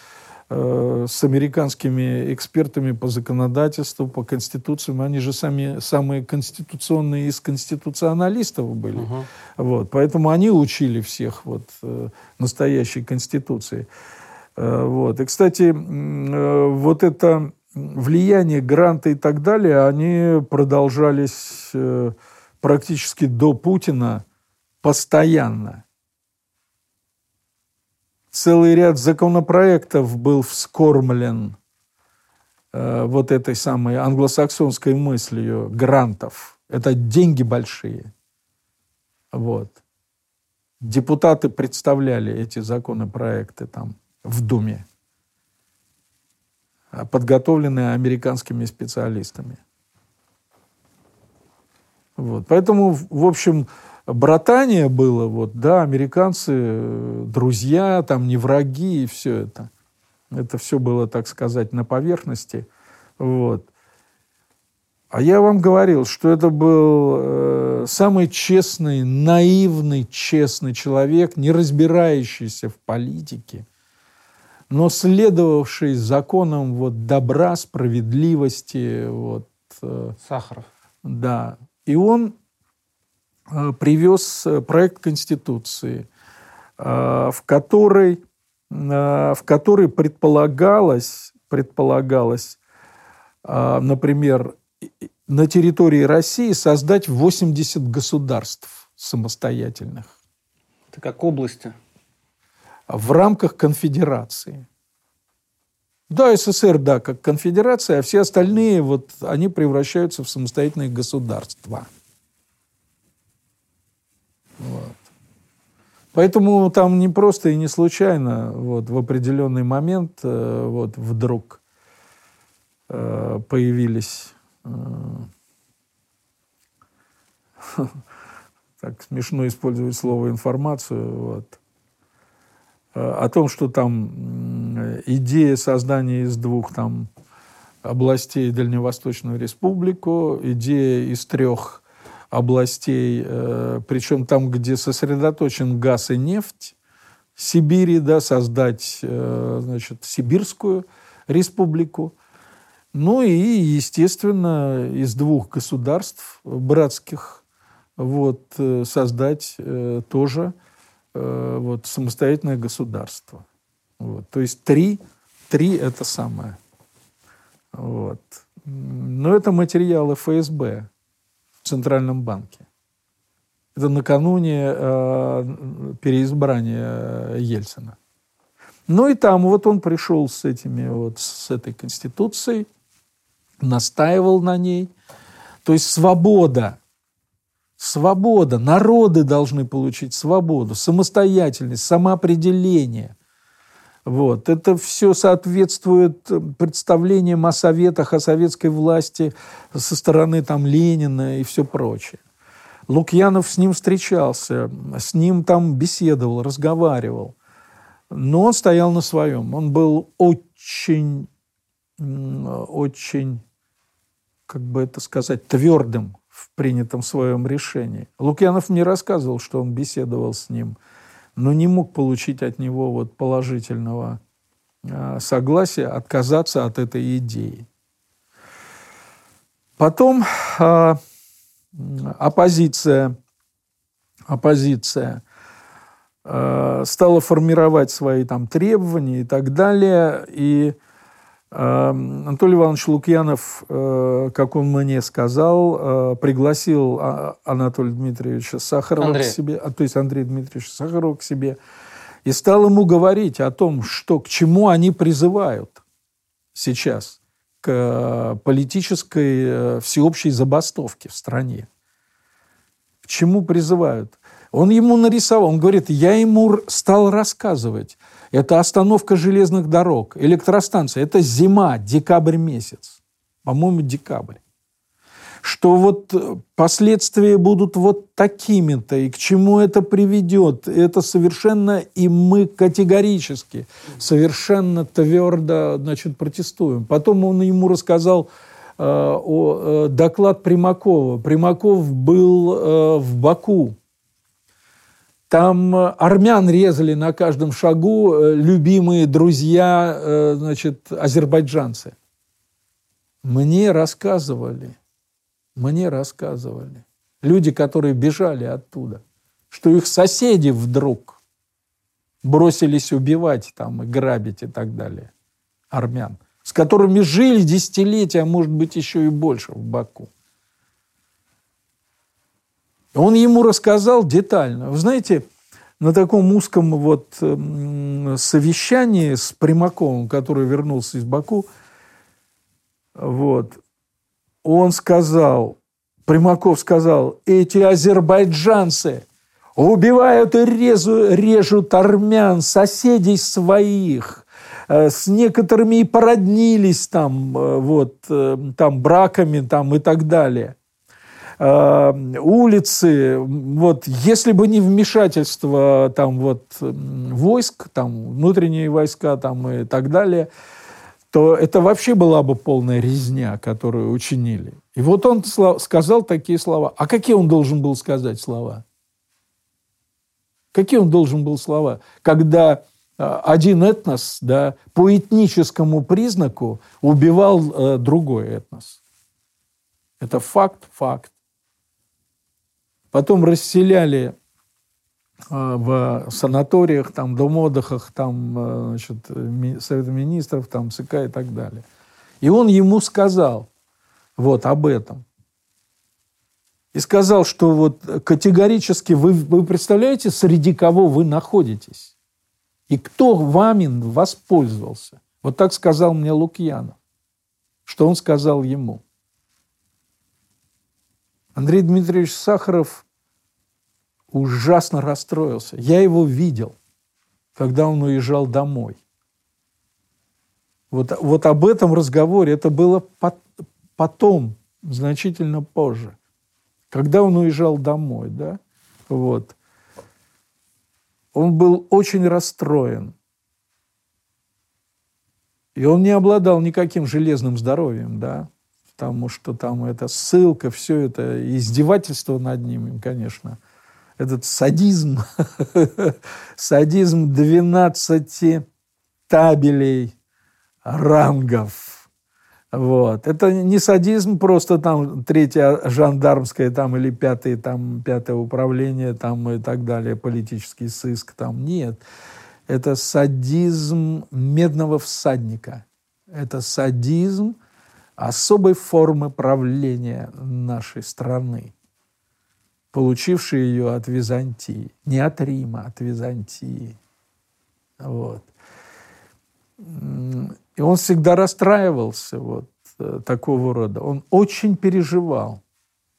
с американскими экспертами по законодательству, по конституциям. Они же сами, самые конституционные из конституционалистов были. Угу. Вот, поэтому они учили всех вот, э, настоящей конституции. Э, вот. И, кстати, вот это влияние гранта и так далее, они продолжались практически до Путина постоянно целый ряд законопроектов был вскормлен э, вот этой самой англосаксонской мыслью грантов. Это деньги большие. Вот. Депутаты представляли эти законопроекты там в Думе, а подготовленные американскими специалистами. Вот. Поэтому, в общем, братание было, вот, да, американцы, э, друзья, там, не враги и все это. Это все было, так сказать, на поверхности. Вот. А я вам говорил, что это был э, самый честный, наивный, честный человек, не разбирающийся в политике, но следовавший законам вот, добра, справедливости. Вот, э, Сахаров. Да. И он привез э, проект Конституции, э, в которой, в которой предполагалось, предполагалось, например, на территории России создать 80 государств самостоятельных. Это как области? В рамках конфедерации. Да, СССР, да, как конфедерация, а все остальные, вот, они превращаются в самостоятельные государства – вот. Поэтому там не просто и не случайно вот, в определенный момент э, вот, вдруг э, появились э, так смешно использовать слово информацию, вот, о том, что там идея создания из двух там областей Дальневосточную республику, идея из трех областей, э, причем там, где сосредоточен газ и нефть, Сибири, да, создать, э, значит, Сибирскую республику. Ну и, естественно, из двух государств братских вот, э, создать тоже вот, самостоятельное государство. Вот. То есть три, три это самое. Вот. Но это материалы ФСБ. Центральном банке. Это накануне э, переизбрания Ельцина. Ну и там вот он пришел с этими вот с этой конституцией, настаивал на ней. То есть свобода, свобода, народы должны получить свободу, самостоятельность, самоопределение. Вот. Это все соответствует э, представлениям о советах, о советской власти со стороны там, Ленина и все прочее. Лукьянов с ним встречался, с ним там беседовал, разговаривал. Но он стоял на своем. Он был очень, очень, как бы это сказать, твердым в принятом своем решении. Лукьянов мне рассказывал, что он беседовал с ним – но не мог получить от него вот положительного а, согласия отказаться от этой идеи. Потом э, оппозиция, оппозиция э, стала формировать свои там требования и так далее. И Анатолий Иванович Лукьянов, э, как он мне сказал, э, пригласил а, Анатолия Дмитриевича Сахарова Андрей. к себе, а, то есть Андрея Дмитриевича Сахарова к себе, и стал ему говорить о том, что, к чему они призывают сейчас, к э, политической всеобщей забастовке в стране. К чему призывают? Он ему нарисовал, он говорит, я ему стал рассказывать, это остановка железных дорог, электростанция. Это зима, декабрь месяц. По-моему, декабрь. Что вот последствия будут вот такими-то, и к чему это приведет, это совершенно, и мы категорически, совершенно твердо, значит, протестуем. Потом он ему рассказал э, о э, доклад Примакова. Примаков был э, в Баку, там э, армян резали на каждом шагу э, любимые друзья, э, значит, азербайджанцы. Мне рассказывали, мне рассказывали, люди, которые бежали оттуда, что их соседи вдруг бросились убивать там и грабить и так далее, армян, с которыми жили десятилетия, а может быть еще и больше в Баку. Он ему рассказал детально. Вы знаете, на таком узком вот совещании с Примаковым, который вернулся из Баку, вот, он сказал, Примаков сказал, эти азербайджанцы убивают и резу, режут армян, соседей своих, э, с некоторыми и породнились там, э, вот, э, там браками там и так далее. Э, улицы, вот, если бы не вмешательство там вот войск, там внутренние войска там и так далее, то это вообще была бы полная резня, которую учинили. И вот он сказал такие слова. А какие он должен был сказать слова? Какие он должен был слова? Когда э, один этнос да, по этническому признаку убивал э, другой этнос. Это факт, факт. Потом расселяли а, в санаториях, там, дом отдыхах, там, а, значит, Совет министров, там, ЦК и так далее. И он ему сказал вот об этом. И сказал, что вот категорически вы, вы представляете, среди кого вы находитесь? И кто вами воспользовался? Вот так сказал мне Лукьянов. Что он сказал ему? Андрей Дмитриевич Сахаров ужасно расстроился. Я его видел, когда он уезжал домой. Вот, вот об этом разговоре, это было потом, значительно позже, когда он уезжал домой, да, вот. Он был очень расстроен. И он не обладал никаким железным здоровьем, да потому что там это ссылка, все это издевательство над ним, конечно. Этот садизм, садизм 12 табелей рангов. Вот. Это не садизм, просто там третье жандармское там, или пятое, там, пятое управление там, и так далее, политический сыск. Там. Нет. Это садизм медного всадника. Это садизм – особой формы правления нашей страны, получившей ее от Византии. Не от Рима, от Византии. Вот. И он всегда расстраивался вот э, такого рода. Он очень переживал,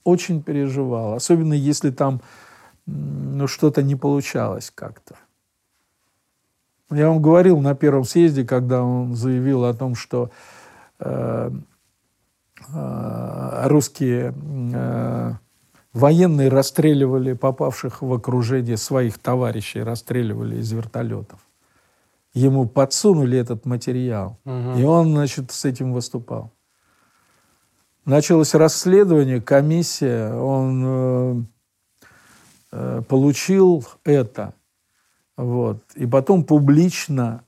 очень переживал, особенно если там ну, что-то не получалось как-то. Я вам говорил на первом съезде, когда он заявил о том, что э, русские э, военные расстреливали попавших в окружение своих товарищей, расстреливали из вертолетов. Ему подсунули этот материал, угу. и он, значит, с этим выступал. Началось расследование, комиссия, он э, э, получил это, вот, и потом публично,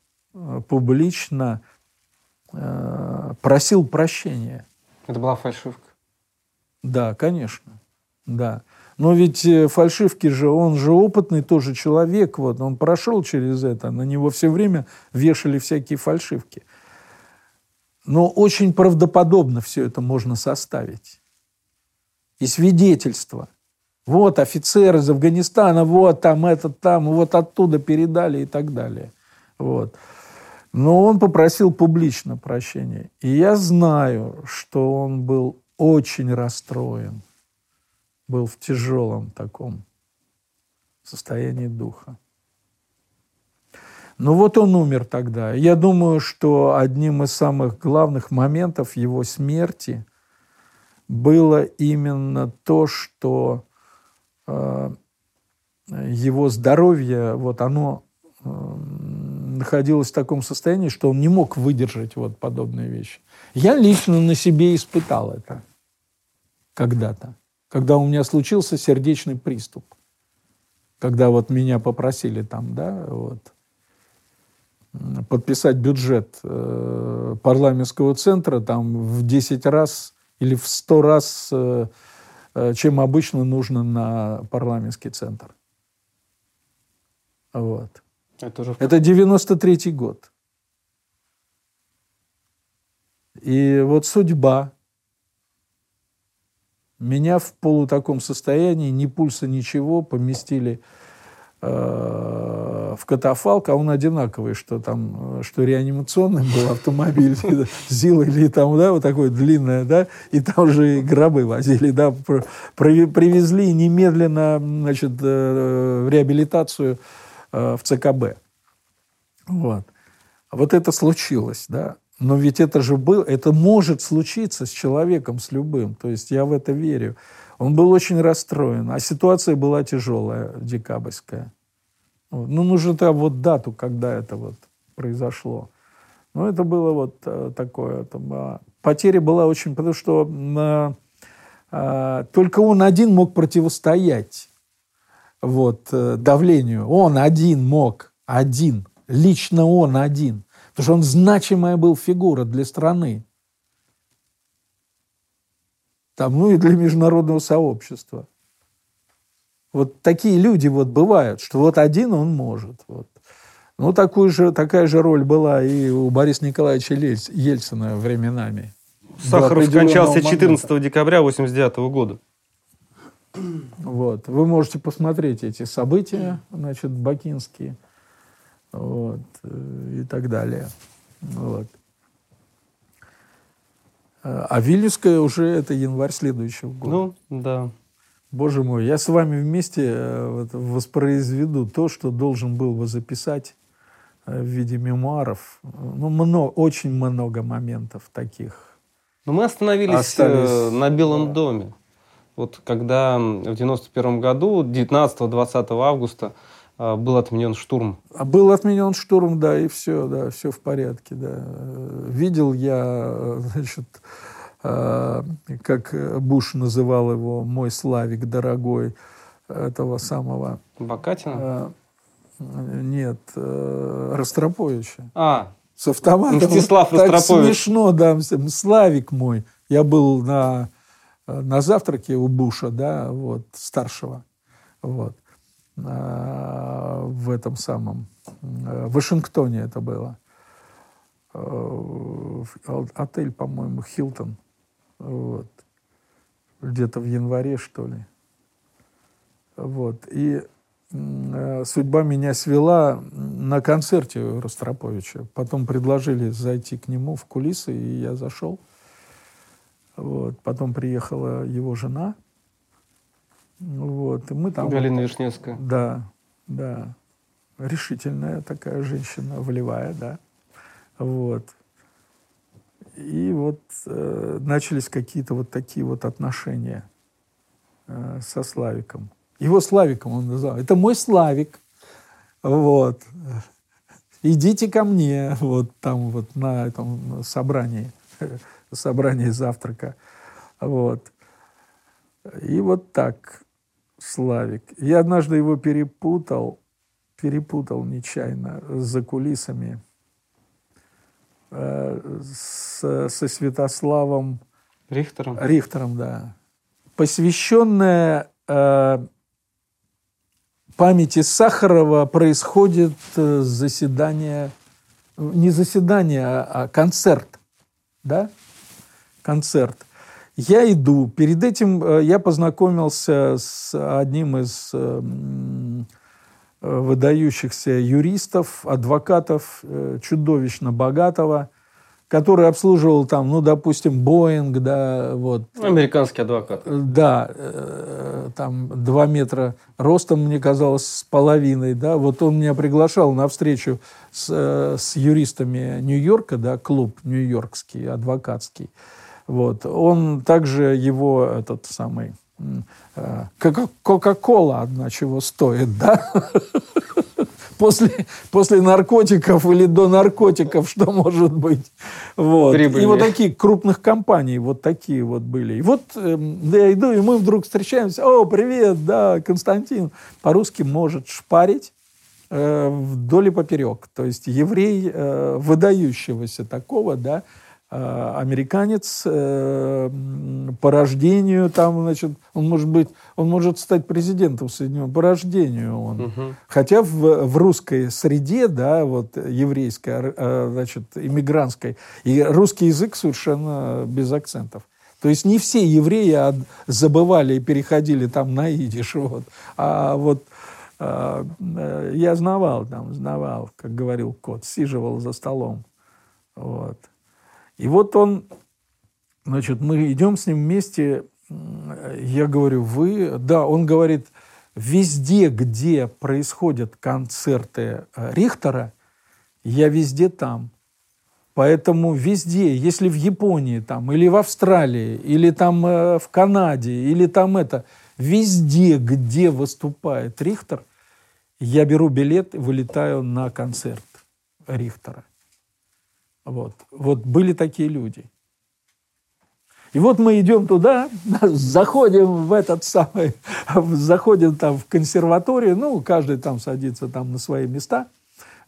публично э, просил прощения. Это была фальшивка? Да, конечно. Да. Но ведь э, фальшивки же, он же опытный тоже человек, вот, он прошел через это, на него все время вешали всякие фальшивки. Но очень правдоподобно все это можно составить. И свидетельства. Вот офицер из Афганистана, вот там этот там, вот оттуда передали и так далее. Вот. Но он попросил публично прощения. И я знаю, что он был очень расстроен, был в тяжелом таком состоянии духа. Ну вот он умер тогда. Я думаю, что одним из самых главных моментов его смерти было именно то, что э, его здоровье, вот оно э, находилось в таком состоянии, что он не мог выдержать вот подобные вещи. Я лично на себе испытал это когда-то, когда у меня случился сердечный приступ, когда вот меня попросили там, да, вот, подписать бюджет э, парламентского центра там в 10 раз или в 100 раз, э, э, чем обычно нужно на парламентский центр. Вот. Это, уже... Это 93-й год. И вот судьба меня в полу таком состоянии, ни пульса, ничего, поместили Э, в катафалк, а он одинаковый, что там, что реанимационный был автомобиль ЗИЛ или там, да, вот такой длинное, да, и там же гробы возили, да, привезли немедленно, значит, э, в реабилитацию в ЦКБ. Вот. Вот это случилось, да. Но ведь это же был, это может случиться с человеком, с любым. То есть я в это верю. Он был очень расстроен, а ситуация была тяжелая, декабрьская. Ну, нужно там вот дату, когда это вот произошло. Ну, это было вот э, такое. Там, э, потеря была очень... Потому что э, э, только он один мог противостоять вот, э, давлению. Он один мог. Один. Лично он один. Потому что он значимая был фигура для страны там, ну и для международного сообщества. Вот такие люди вот бывают, что вот один он может. Вот. Ну, такую же, такая же роль была и у Бориса Николаевича Ельцина временами. Сахаров скончался 14 декабря 1989 года. Вот. Вы можете посмотреть эти события, значит, бакинские, вот, э, и так далее. Вот. А Вильнюсская уже это январь следующего года. Ну, да. Боже мой, я с вами вместе э, вот, воспроизведу то, что должен был бы записать э, в виде мемуаров. Ну, много, очень много моментов таких. Но мы остановились Остались... На Белом доме. Вот когда в 91 году, 19-20 августа, а, был отменен штурм. А был отменен штурм, да, и все, да, все в порядке, да. Видел я, значит, а, как Буш называл его, мой Славик дорогой, этого самого... Бакатина? Нет, Ростроповича. А, с автоматом. Мстислав так смешно, да, Славик мой. Я был на, на завтраке у Буша, да, вот, старшего. Вот. Э, в этом самом, э, в Вашингтоне это было. Э, отель, по-моему, Хилтон. Вот. Где-то в январе, что ли. Вот. И судьба меня свела на концерте Ростроповича. Потом предложили зайти к нему в кулисы, и я зашел. Вот. Потом приехала его жена – вот. И мы там... Галина Вишневская. Да, да. Решительная такая женщина, волевая, да. Вот. И вот э, начались какие-то вот такие вот отношения э, со Славиком. Его Славиком он назвал. Это мой Славик. Вот. Идите ко мне, вот там вот на этом собрании, собрании завтрака. Вот. И вот так Славик. Я однажды его перепутал, перепутал нечаянно за кулисами э, с, со Святославом Рихтером. Рихтером, да. Посвященная э, памяти Сахарова происходит э, заседание, не заседание, а, а концерт да, концерт. Я иду. Перед этим э, я познакомился с одним из э, выдающихся юристов, адвокатов, чудовищно богатого – который обслуживал там, ну, допустим, Боинг, да, вот. Американский адвокат. Да, э, там два метра ростом, мне казалось, с половиной, да, вот он меня приглашал на встречу с, э, с юристами Нью-Йорка, да, клуб нью-йоркский, адвокатский, вот. Он также его, этот самый, э, Кока-кола одна чего стоит, да? после, после наркотиков или до наркотиков, что может быть. Вот. И вот такие крупных компаний, вот такие вот были. И вот э, я иду, и мы вдруг встречаемся. О, привет, да, Константин. По-русски может шпарить э, вдоль и поперек. То есть еврей э, выдающегося такого, да, американец э, по рождению там, значит, он может быть, он может стать президентом Соединенных по рождению он. Угу. Хотя в, в русской среде, да, вот еврейской, э, значит, иммигрантской, и русский язык совершенно без акцентов. То есть не все евреи забывали и переходили там на идиш, вот. а вот я знавал там, знавал, как говорил кот, сиживал за столом. Вот. И вот он, значит, мы идем с ним вместе, я говорю, вы, да, он говорит, везде, где происходят концерты э, Рихтера, я везде там. Поэтому везде, если в Японии там, или в Австралии, или там э, в Канаде, или там это, везде, где выступает Рихтер, я беру билет и вылетаю на концерт Рихтера. Вот. вот были такие люди. И вот мы идем туда, заходим в этот самый, заходим там в консерваторию, ну, каждый там садится там на свои места.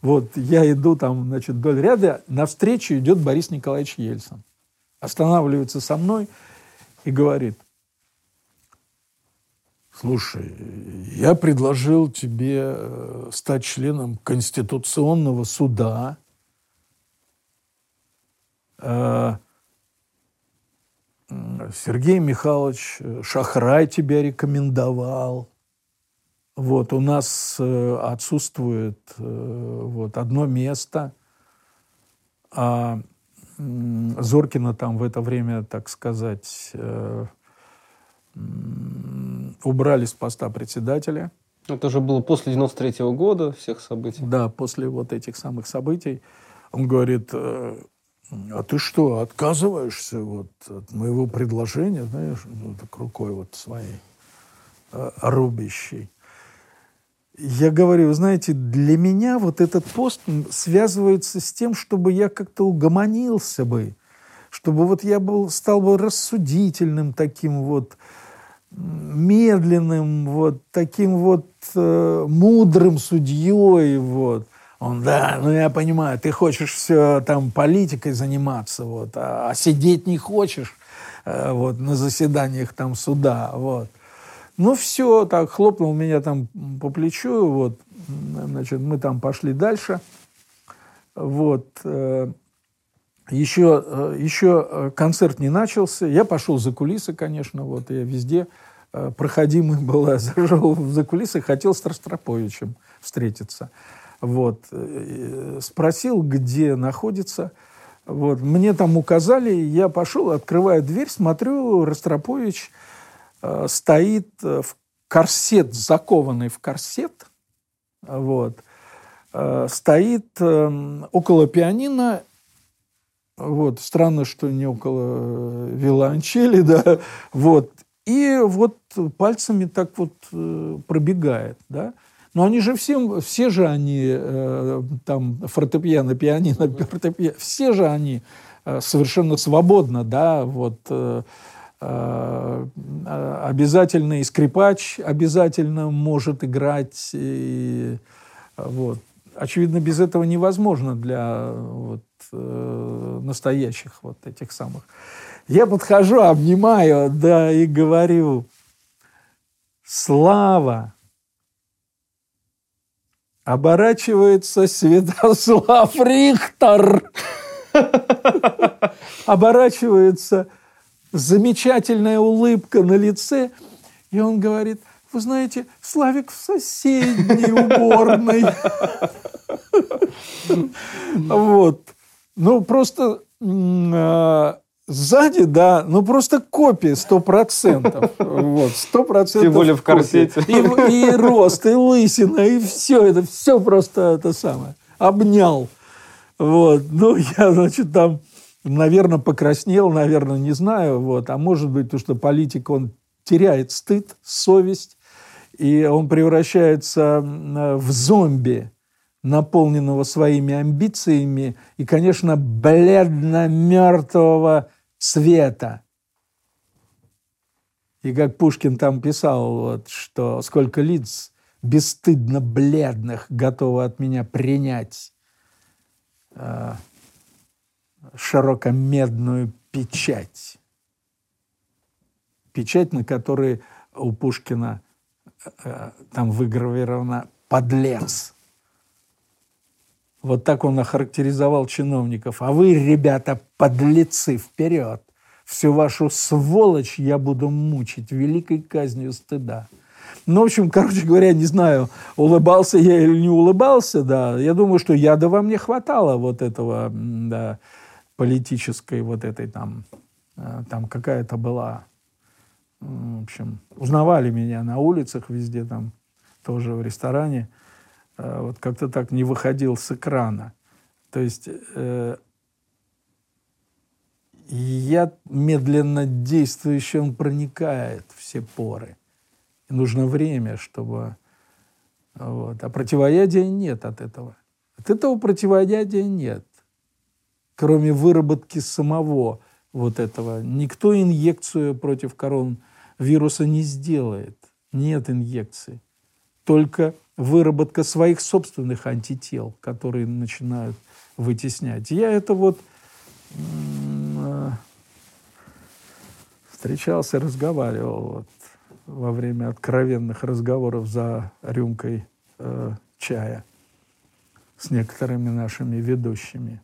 Вот я иду там, значит, вдоль ряда, навстречу идет Борис Николаевич Ельцин. Останавливается со мной и говорит, слушай, я предложил тебе э, стать членом Конституционного суда, Сергей Михайлович Шахрай тебя рекомендовал. Вот, у нас э, отсутствует э, вот, одно место, а Зоркина там в это время, так сказать, убрали с поста председателя. Это уже было после 93 -го года, всех событий. Да, после вот этих самых событий. Он говорит, а ты что, отказываешься вот от моего предложения, знаешь, ну, так рукой вот своей э, рубящей? Я говорю, знаете, для меня вот этот пост связывается с тем, чтобы я как-то угомонился бы, чтобы вот я был, стал бы рассудительным таким вот, медленным, вот таким вот э, мудрым судьей, вот. Он, да, ну я понимаю, ты хочешь все там политикой заниматься, вот, а, а сидеть не хочешь э, вот, на заседаниях там суда, вот. Ну все, так хлопнул меня там по плечу, вот, значит, мы там пошли дальше, вот. Э, еще, э, еще концерт не начался, я пошел за кулисы, конечно, вот, я везде проходимый был, я зашел за кулисы, хотел с Ростроповичем встретиться. Вот. Э, спросил, где находится. Вот. Мне там указали, я пошел, открываю дверь, смотрю, Ростропович э, стоит в корсет, закованный в корсет, вот, э, стоит э, около пианино, вот, странно, что не около виолончели, да, вот, и вот пальцами так вот э, пробегает, да, но они же все, все же они, э, там, фортепиано, пианино, фортепиано, все же они э, совершенно свободно, да, вот, э, э, обязательно и скрипач обязательно может играть, и, вот. Очевидно, без этого невозможно для вот, э, настоящих вот этих самых. Я подхожу, обнимаю, да, и говорю, слава оборачивается Святослав Рихтер. оборачивается замечательная улыбка на лице, и он говорит, вы знаете, Славик в соседней уборной. Вот. Ну, просто а, сзади, да, ну просто копия сто процентов. Вот, сто процентов. Тем более в корсете. И, и рост, и лысина, и все это, все просто это самое. Обнял. Вот. Ну, я, значит, там, наверное, покраснел, наверное, не знаю. Вот. А может быть, то, что политик, он теряет стыд, совесть, и он превращается в зомби, наполненного своими амбициями и, конечно, бледно-мертвого цвета. И как Пушкин там писал, вот, что сколько лиц бесстыдно бледных готовы от меня принять э, широкомедную печать. Печать, на которой у Пушкина э, там выгравировано «подлец». Вот так он охарактеризовал чиновников. А вы, ребята, подлецы, вперед! Всю вашу сволочь я буду мучить великой казнью стыда. Ну, в общем, короче говоря, не знаю, улыбался я или не улыбался, да. Я думаю, что яда вам не хватало вот этого, да, политической вот этой там, э, там какая-то была, в общем, узнавали меня на улицах везде там, тоже в ресторане. Э, вот как-то так не выходил с экрана. То есть э, я медленно действующий, он проникает все поры. И нужно время, чтобы... Вот. А противоядия нет от этого. От этого противоядия нет. Кроме выработки самого вот этого. Никто инъекцию против коронавируса не сделает. Нет инъекции. Только выработка своих собственных антител, которые начинают вытеснять. Я это вот э, встречался, разговаривал вот, во время откровенных разговоров за рюмкой э, чая с некоторыми нашими ведущими.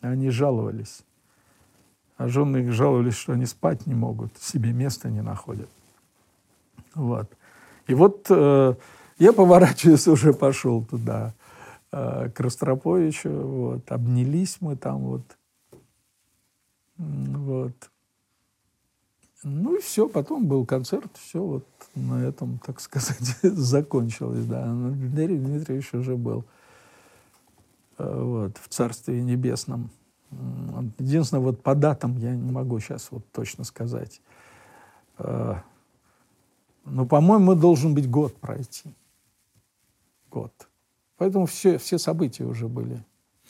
Они жаловались. А жены их жаловались, что они спать не могут, себе места не находят. Вот. И вот э, я поворачиваюсь, уже пошел туда, э, к Ростроповичу, вот, обнялись мы там, вот, вот. Ну и все, потом был концерт, все вот на этом, так сказать, закончилось, да. Но Дмитрий Дмитриевич уже был э, вот, в Царстве Небесном. Единственное, вот по датам я не могу сейчас вот точно сказать. Э, но, по-моему, должен быть год пройти год. Поэтому все, все события уже были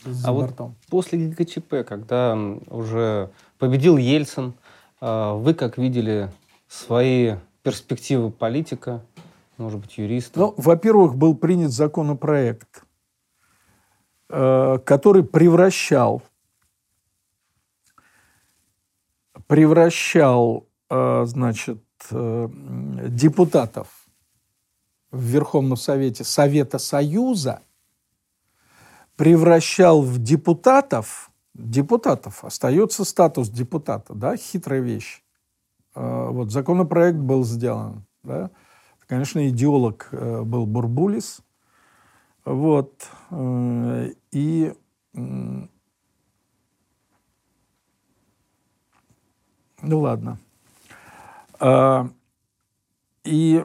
за а бортом. Вот после ГКЧП, когда уже победил Ельцин, а, вы как видели свои перспективы политика, может быть, юриста? Ну, во-первых, был принят законопроект, э, который превращал превращал, э, значит, э, депутатов в Верховном Совете Совета Союза превращал в депутатов, депутатов, остается статус депутата, да, хитрая вещь. А, вот законопроект был сделан, да. Конечно, идеолог э, был Бурбулис, вот, э, и ну ладно. А, и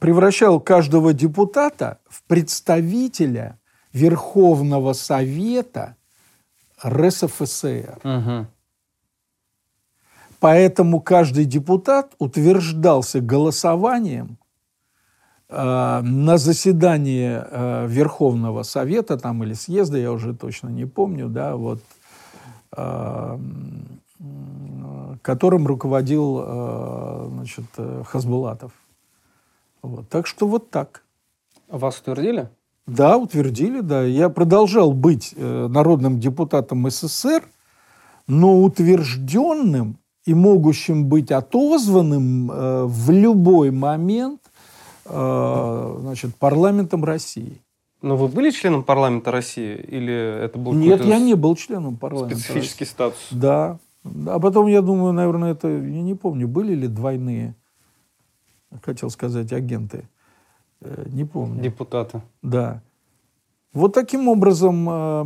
превращал каждого депутата в представителя Верховного Совета РСФСР. Угу. Поэтому каждый депутат утверждался голосованием э, на заседании э, Верховного Совета там, или съезда, я уже точно не помню, да, вот, э, которым руководил э, значит, э, Хасбулатов. Вот. Так что вот так. Вас утвердили? Да, утвердили, да. Я продолжал быть э, народным депутатом СССР, но утвержденным и могущим быть отозванным э, в любой момент э, значит, парламентом России. Но вы были членом парламента России или это был Нет, я не был членом парламента. специфический России. статус? Да. А потом, я думаю, наверное, это, я не помню, были ли двойные, хотел сказать, агенты. Э, Не помню. Депутаты. Да. Вот таким образом, э,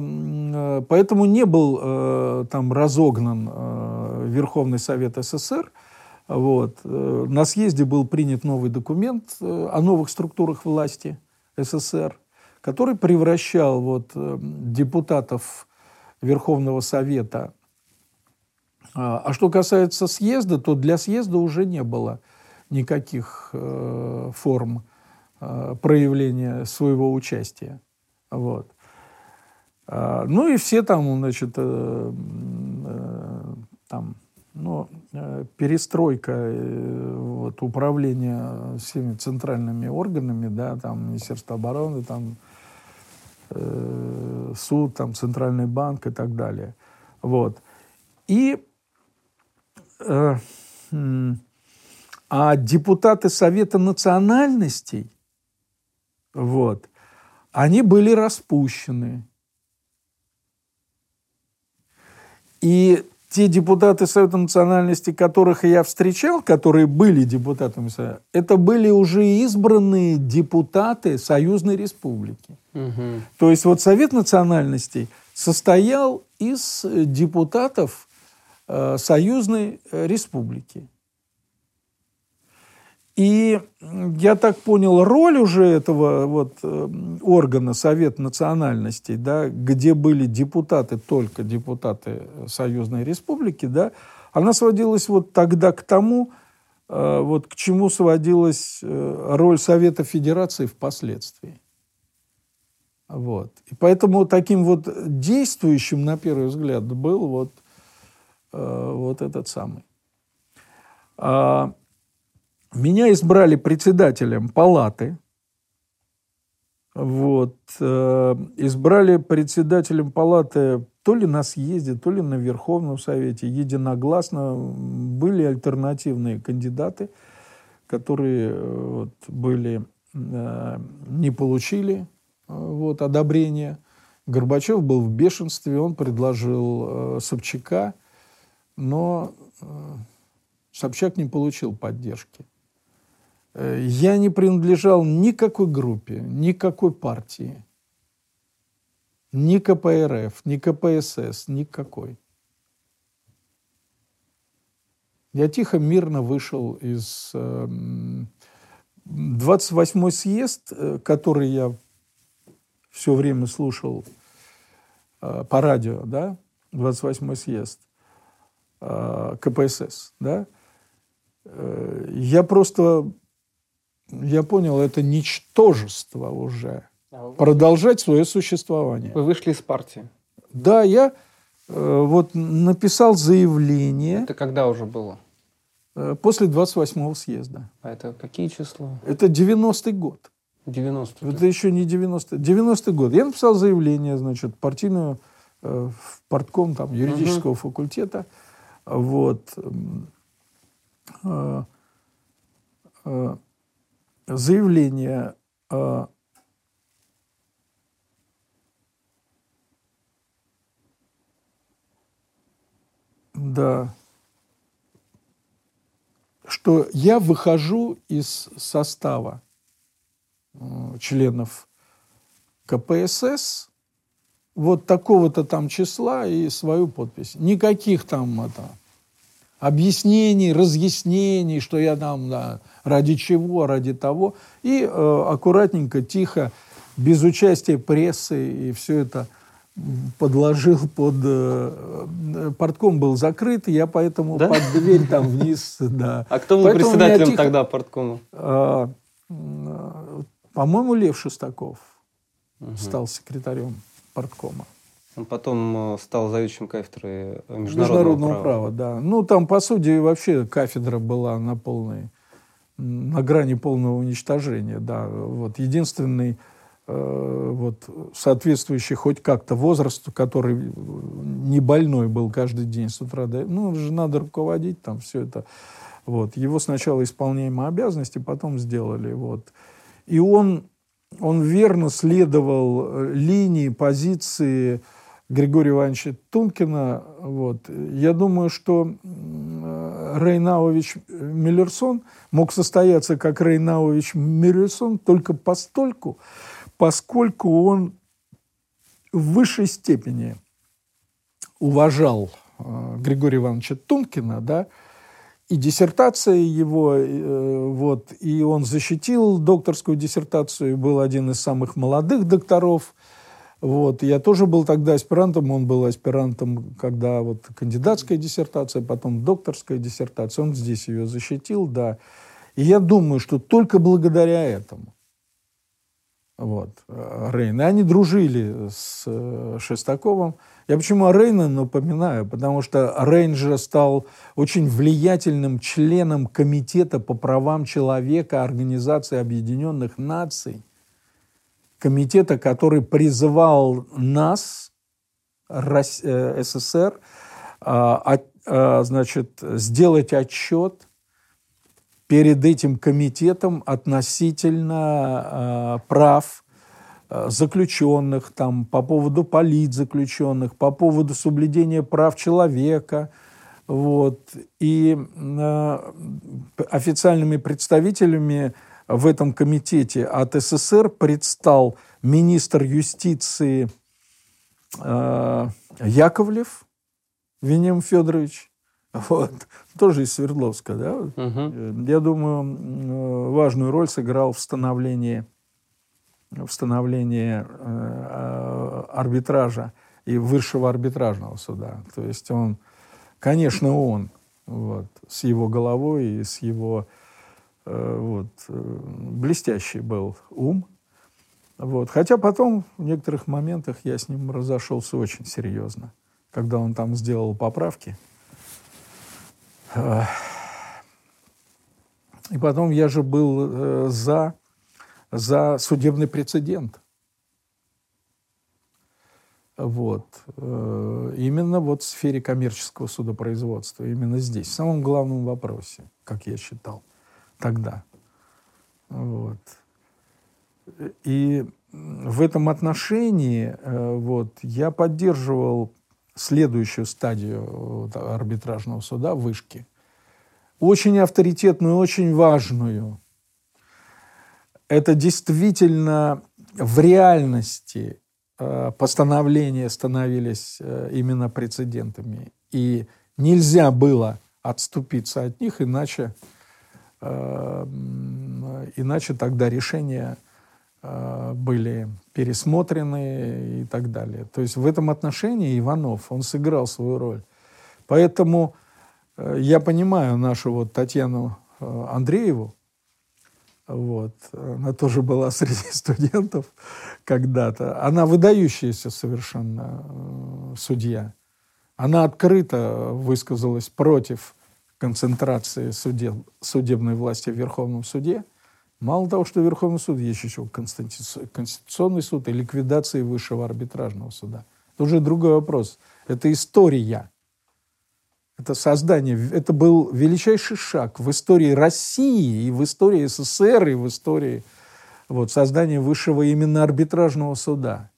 э, поэтому не был там разогнан Верховный Совет СССр. Вот. На съезде был принят новый документ о новых структурах власти СССР, который превращал вот, депутатов Верховного Совета. А а что касается съезда, то для съезда уже не было никаких э, форм э, проявления своего участия. Вот. А, ну и все там, значит, э, э, там, ну, э, перестройка э, вот, управления всеми центральными органами, да, там Министерство обороны, там э, суд, там Центральный банк и так далее. Вот. И э, а депутаты Совета национальностей, вот, они были распущены. И те депутаты Совета национальности, которых я встречал, которые были депутатами Совета, это были уже избранные депутаты Союзной Республики. Мгм. То есть вот Совет национальностей состоял из депутатов э, Союзной э, Республики. И я так понял, роль уже этого вот, э, органа Совет национальностей, да, где были депутаты, только депутаты Союзной Республики, да, она сводилась вот тогда к тому, э, вот к чему сводилась э, роль Совета Федерации впоследствии. Вот. И поэтому таким вот действующим, на первый взгляд, был вот, вот этот самый. Меня избрали председателем палаты. Вот. э, избрали председателем палаты то ли на съезде, то ли на Верховном Совете. Единогласно были альтернативные кандидаты, которые э, вот, были, э, не получили вот, одобрения. Горбачев был в бешенстве, он предложил Собчака, но Собчак не получил поддержки. Э, Я не принадлежал никакой группе, никакой партии, ни КПРФ, ни КПСС, никакой. Я тихо, мирно вышел из... эм, 28-й съезд, э, который я все время слушал э, по радио, да, 28-й съезд КПСС, да, я просто, я понял, это ничтожество уже, продолжать свое существование. Вы вышли из партии. Да, я э, вот написал заявление Это когда уже было? э, после 28-го съезда. А это какие числа? Это 90-й год. 90 Это еще не 90 90-й год. Я написал заявление, значит, партийную э, в партком там, юридического факультета. Вот. э, э, заявление э, да, что я выхожу из состава членов КПСС вот такого-то там числа и свою подпись. Никаких там это, объяснений, разъяснений, что я там да, ради чего, ради того. И э, аккуратненько, тихо, без участия прессы и все это подложил под... э, э, портком был закрыт, я поэтому Да? под дверь там вниз, да. А кто был Поэтому председателем тихо- тогда парткома? а, м, а, По-моему, Лев Шестаков стал секретарем парткома. Он потом э, стал заведующим кафедры э, международного, Международного права. права. да. Ну, там, по сути, вообще кафедра была на полной, на грани полного уничтожения, да. Вот единственный э, вот, соответствующий хоть как-то возрасту, который э, не больной был каждый день с утра до... Ну, же надо руководить там все это. Вот. Его сначала исполняемые обязанности, потом сделали. Вот. И он он верно следовал э, линии, позиции Григория Ивановича Тункина. Вот. Я думаю, что Рейнаович Миллерсон мог состояться как Рейнаович Миллерсон только постольку, поскольку он в высшей степени уважал э, Григория Ивановича Тункина, да, и диссертация его, э, вот, и он защитил докторскую диссертацию, был один из самых молодых докторов, вот, я тоже был тогда аспирантом, он был аспирантом, когда вот кандидатская диссертация, потом докторская диссертация, он здесь ее защитил, да, и я думаю, что только благодаря этому, вот, э, Рейн, и они дружили с э, Шестаковым, я почему о Рейне напоминаю? Потому что Рейн же стал очень влиятельным членом Комитета по правам человека Организации Объединенных Наций. Комитета, который призывал нас, э, СССР, а, а, значит, сделать отчет перед этим комитетом относительно а, прав Э, заключенных, там, по поводу политзаключенных, по поводу соблюдения прав человека. Вот. И э, официальными представителями в этом комитете от СССР предстал министр юстиции э, Яковлев Вениам Федорович, вот, тоже из Свердловска, да? Угу. Я думаю, э, важную роль сыграл в становлении в становлении э, арбитража и высшего арбитражного суда. То есть он, конечно, он вот, с его головой и с его э, вот, э, блестящий был ум. Вот. Хотя потом в некоторых моментах я с ним разошелся очень серьезно, когда он там сделал поправки. И потом я же был за за судебный прецедент. Вот. Э, именно вот в сфере коммерческого судопроизводства, именно здесь, в самом главном вопросе, как я считал тогда. Вот. И в этом отношении э, вот, я поддерживал следующую стадию арбитражного суда, вышки. Очень авторитетную, очень важную, это действительно в реальности э, постановления становились э, именно прецедентами. И нельзя было отступиться от них, иначе, иначе тогда решения были пересмотрены и так далее. То есть в этом отношении Иванов, он сыграл свою роль. Поэтому я понимаю нашу вот Татьяну Андрееву, вот. Она тоже была среди студентов когда-то. Она выдающаяся совершенно э, судья. Она открыто высказалась против концентрации судеб, судебной власти в Верховном суде. Мало того, что Верховный суд, есть еще Конституционный суд и ликвидация Высшего арбитражного суда. Это уже другой вопрос. Это история это создание, это был величайший шаг в истории России и в истории СССР, и в истории вот, создания высшего именно арбитражного суда.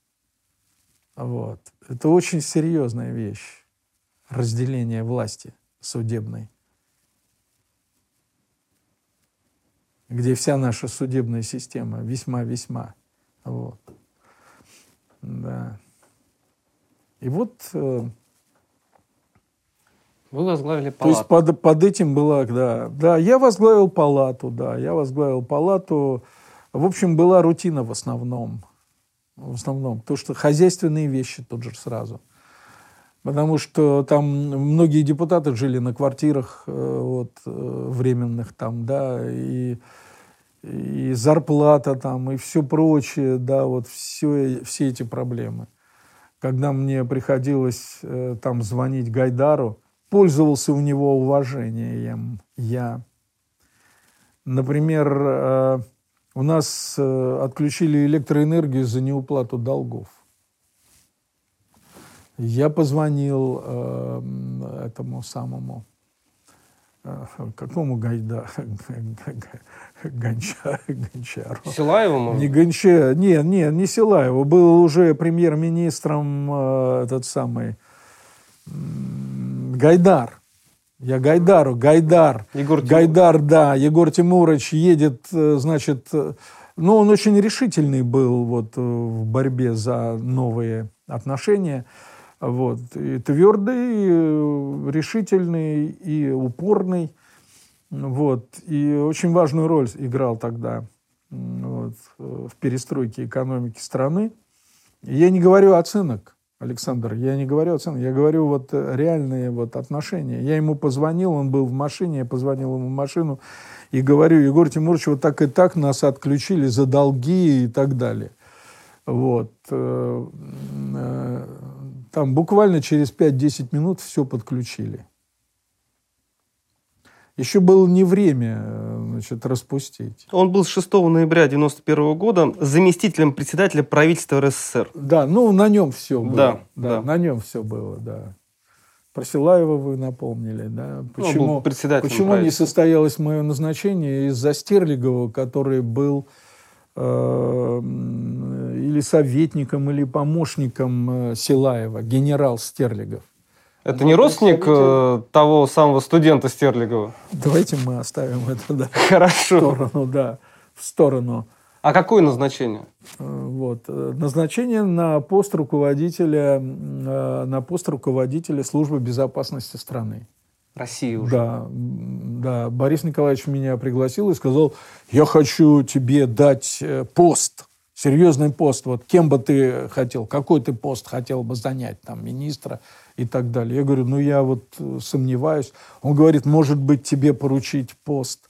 Вот. Это очень серьезная вещь, разделение власти судебной, где вся наша судебная система весьма-весьма. Вот. Да. И вот э, вы возглавили палату. То есть под, под этим было, да. Да, я возглавил палату, да, я возглавил палату. В общем, была рутина в основном. В основном. То, что хозяйственные вещи тут же сразу. Потому что там многие депутаты жили на квартирах э, вот, э, временных там, да, и, и зарплата там, и все прочее, да, вот все, все эти проблемы. Когда мне приходилось э, там звонить Гайдару, пользовался у него уважением я. Например, у нас отключили электроэнергию за неуплату долгов. Я позвонил э, этому самому э, какому Гайда, Гонча, Гончару. Силаеву? Не Гонча, не, не, не Силаеву. Был уже премьер-министром э, этот самый м, Гайдар. Я Гайдару, Гайдар. Егор Тимурович. Гайдар, да. Егор Тимурович едет, э, значит, э, ну, он очень решительный был вот э, в борьбе за новые отношения. Вот. И твердый, и э, решительный, и упорный. Вот. И очень важную роль играл тогда вот, э, в перестройке экономики страны. Я не говорю оценок, Александр, я не говорю оценок, я говорю вот э, реальные вот отношения. Я ему позвонил, он был в машине, я позвонил ему в машину и говорю, Егор Тимурович, вот так и так нас отключили за долги и так далее. Вот. Там буквально через 5-10 минут все подключили. Еще было не время э, значит, распустить. Он был с 6 ноября 1991 года заместителем председателя правительства РСФСР. Да, ну на нем все было. Да, да, да. на нем все было, да. Про Силаева вы напомнили, да. Почему, был председателем почему не состоялось мое назначение из-за Стерлигова, который был или советником, или помощником э, Силаева, генерал Стерлигов. Это не родственник э, того самого студента Стерлигова? Давайте мы оставим это да, Хорошо. в сторону, да, в сторону. А какое назначение? Э, Вот. э, Назначение на пост руководителя, э, на пост руководителя службы безопасности страны. России уже. Да, да. Борис Николаевич меня пригласил и сказал, я хочу тебе дать э, пост, серьезный пост. Вот кем бы ты хотел, какой ты пост хотел бы занять, там, министра и так далее. Я говорю, ну я вот э, сомневаюсь. Он говорит, может быть, тебе поручить пост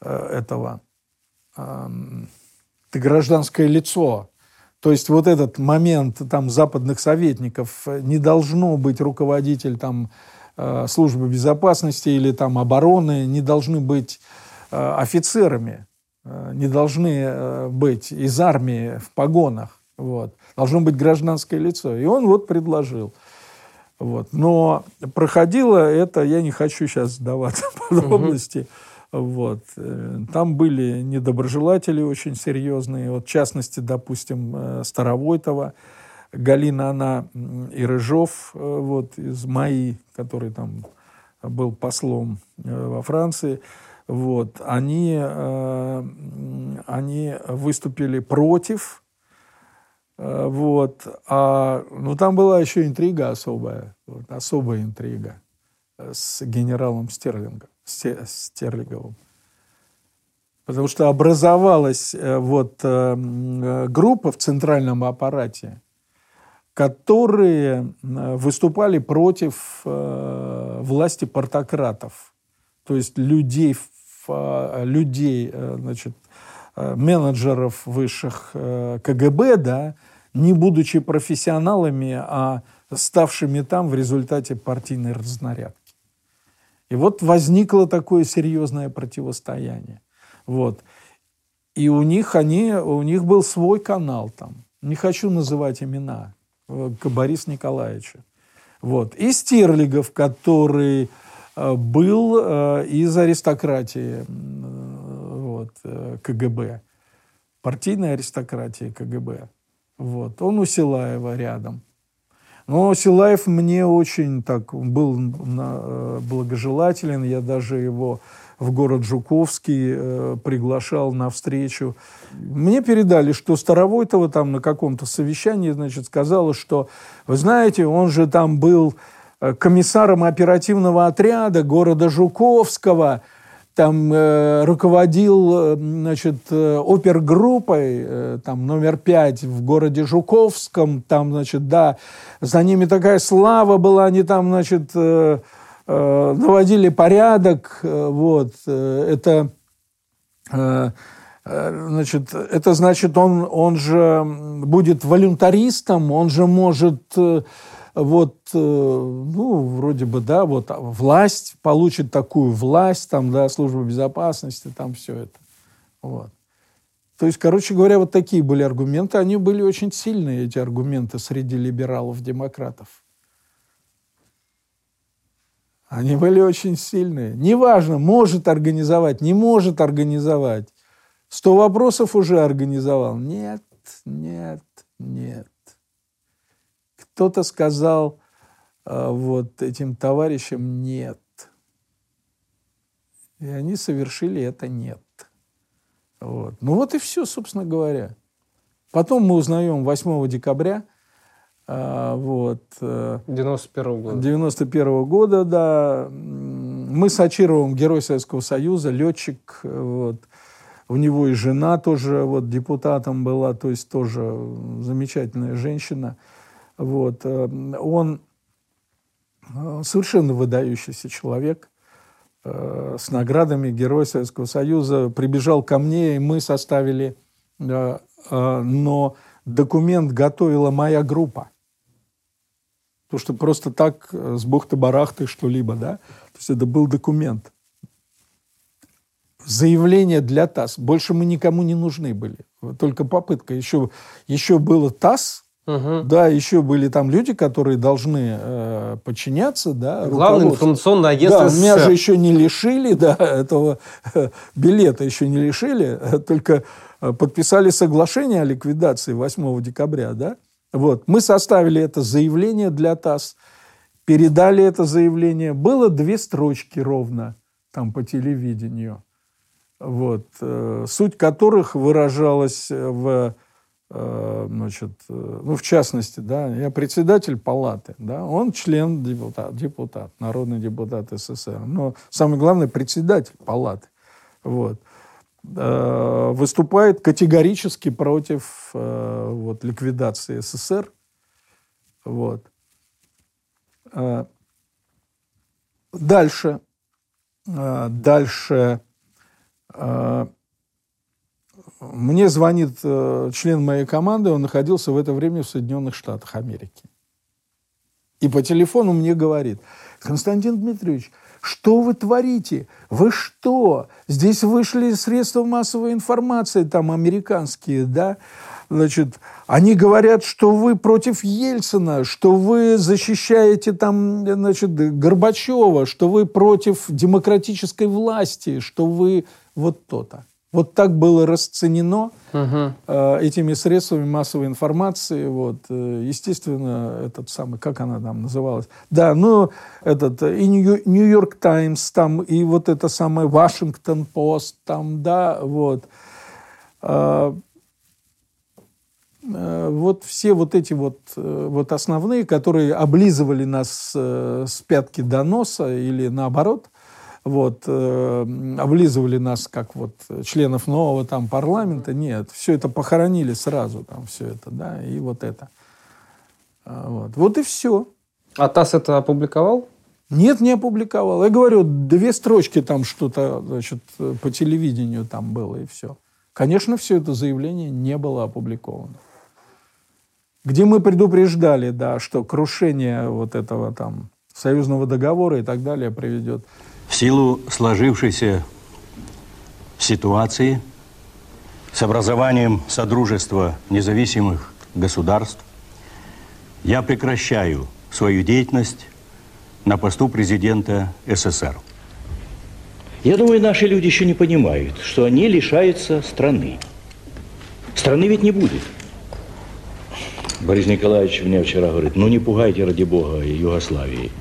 э, этого ты гражданское лицо. То есть вот этот момент там западных советников не должно быть руководитель там службы безопасности или там обороны, не должны быть э, офицерами, э, не должны э, быть из армии в погонах. Вот. Должно быть гражданское лицо. И он вот предложил. Вот. Но проходило это, я не хочу сейчас сдаваться в подробности, вот. Э, Там были недоброжелатели очень серьезные. Вот, в частности, допустим, э, Старовойтова, Галина, она и Рыжов, э, вот, из МАИ, который там был послом э, во Франции, вот, они, э, они выступили против, вот, а, ну, там была еще интрига особая, вот, особая интрига с генералом Стерлингом, Сте- Стерлиговым. Потому что образовалась вот группа в центральном аппарате, которые э, выступали против э, власти портократов, то есть людей, э, людей э, значит, э, менеджеров высших э, КГБ, да, не будучи профессионалами, а ставшими там в результате партийной разнарядки. И вот возникло такое серьезное противостояние. Вот. И у них, они, у них был свой канал там. Не хочу называть имена. Э, К Борису Николаевичу. Вот. И Стерлигов, который э, был э, из аристократии вот, КГБ. Партийной аристократии КГБ. Вот. Он у Силаева рядом. Но Силаев мне очень так был благожелателен. Я даже его в город Жуковский э, приглашал на встречу. Мне передали, что Старовойтова там на каком-то совещании, значит, сказала, что, вы знаете, он же там был э, комиссаром оперативного отряда города Жуковского, там э, руководил, э, значит, э, опергруппой, э, там, номер пять в городе Жуковском, там, значит, да, за ними такая слава была, они там, значит, э, наводили порядок, э, вот, э, это, э, э, значит, это значит, он, он же будет волюнтаристом, он же может э, вот, э, ну, вроде бы, да, вот а, власть, получит такую власть, там, да, служба безопасности, там все это. Вот. То есть, короче говоря, вот такие были аргументы. Они были очень сильные, эти аргументы, среди либералов-демократов. Они были очень сильные. Неважно, может организовать, не может организовать. Сто вопросов уже организовал. Нет, нет, нет. Кто-то сказал э, вот этим товарищам нет. И они совершили это нет. Вот. Ну вот и все, собственно говоря. Потом мы узнаем 8 декабря вот, 91 -го года. 91 -го года, да. Мы с Ачировым герой Советского Союза, летчик, вот. У него и жена тоже вот депутатом была, то есть тоже замечательная женщина. Вот. Э, он э, совершенно выдающийся человек э, с наградами Героя Советского Союза. Прибежал ко мне, и мы составили, но документ готовила моя группа. Потому что просто так с бухты-барахты что-либо, да? То есть это был документ. Заявление для ТАСС. Больше мы никому не нужны были. Только попытка. Еще, еще было ТАСС, Угу. Да, еще были там люди, которые должны э, подчиняться, да. Главный информационный агент Да, меня же еще не лишили, да, этого э, билета еще не лишили, э, только э, подписали соглашение о ликвидации 8 декабря, да. Вот, мы составили это заявление для ТАСС, передали это заявление, было две строчки ровно там по телевидению, вот, э, суть которых выражалась в Э, значит, э, ну, в частности, да, я председатель палаты, да, он член депутат, депутат, народный депутат СССР, но самое главное, председатель палаты, вот, э, выступает категорически против вот, ликвидации СССР, вот. Дальше, дальше мне звонит э, член моей команды, он находился в это время в Соединенных Штатах Америки. И по телефону мне говорит, Константин Дмитриевич, что вы творите? Вы что? Здесь вышли средства массовой информации, там американские, да? Значит, они говорят, что вы против Ельцина, что вы защищаете там, значит, Горбачева, что вы против демократической власти, что вы вот то-то. Вот так было расценено угу. э, этими средствами массовой информации. Вот, э, естественно, этот самый, как она там называлась? Да, ну, этот, и Нью-Йорк Таймс, там, и вот это самое Вашингтон Пост, там, да, вот. Э, э, вот все вот эти вот, э, вот основные, которые облизывали нас э, с пятки до носа или наоборот – вот, э, облизывали нас как вот членов нового там парламента. Нет, все это похоронили сразу, там все это, да, и вот это. А, вот, вот и все. А ТАСС это опубликовал? Нет, не опубликовал. Я говорю, две строчки там что-то, значит, по телевидению там было, и все. Конечно, все это заявление не было опубликовано. Где мы предупреждали, да, что крушение вот этого там союзного договора и так далее приведет в силу сложившейся ситуации с образованием Содружества независимых государств я прекращаю свою деятельность на посту президента СССР. Я думаю, наши люди еще не понимают, что они лишаются страны. Страны ведь не будет. Борис Николаевич мне вчера говорит, ну не пугайте, ради бога, Югославии.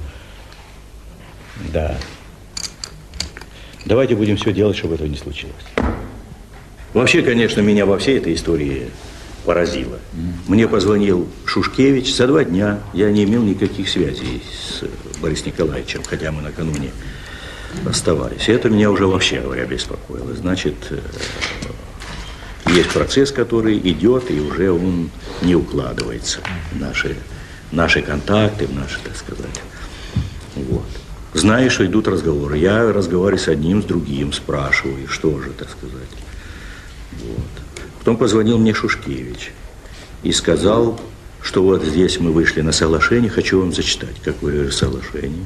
Да. Давайте будем все делать, чтобы этого не случилось. Вообще, конечно, меня во всей этой истории поразило. Мне позвонил Шушкевич за два дня. Я не имел никаких связей с Борисом Николаевичем, хотя мы накануне расставались. И это меня уже вообще говоря беспокоило. Значит, э, есть процесс, который идет, и уже он не укладывается в наши, наши контакты, в наши, так сказать. Вот. Что идут разговоры. Я разговариваю с одним, с другим, спрашиваю, что же, так сказать. Вот. Потом позвонил мне Шушкевич и сказал, что вот здесь мы вышли на соглашение, хочу вам зачитать. Какое соглашение?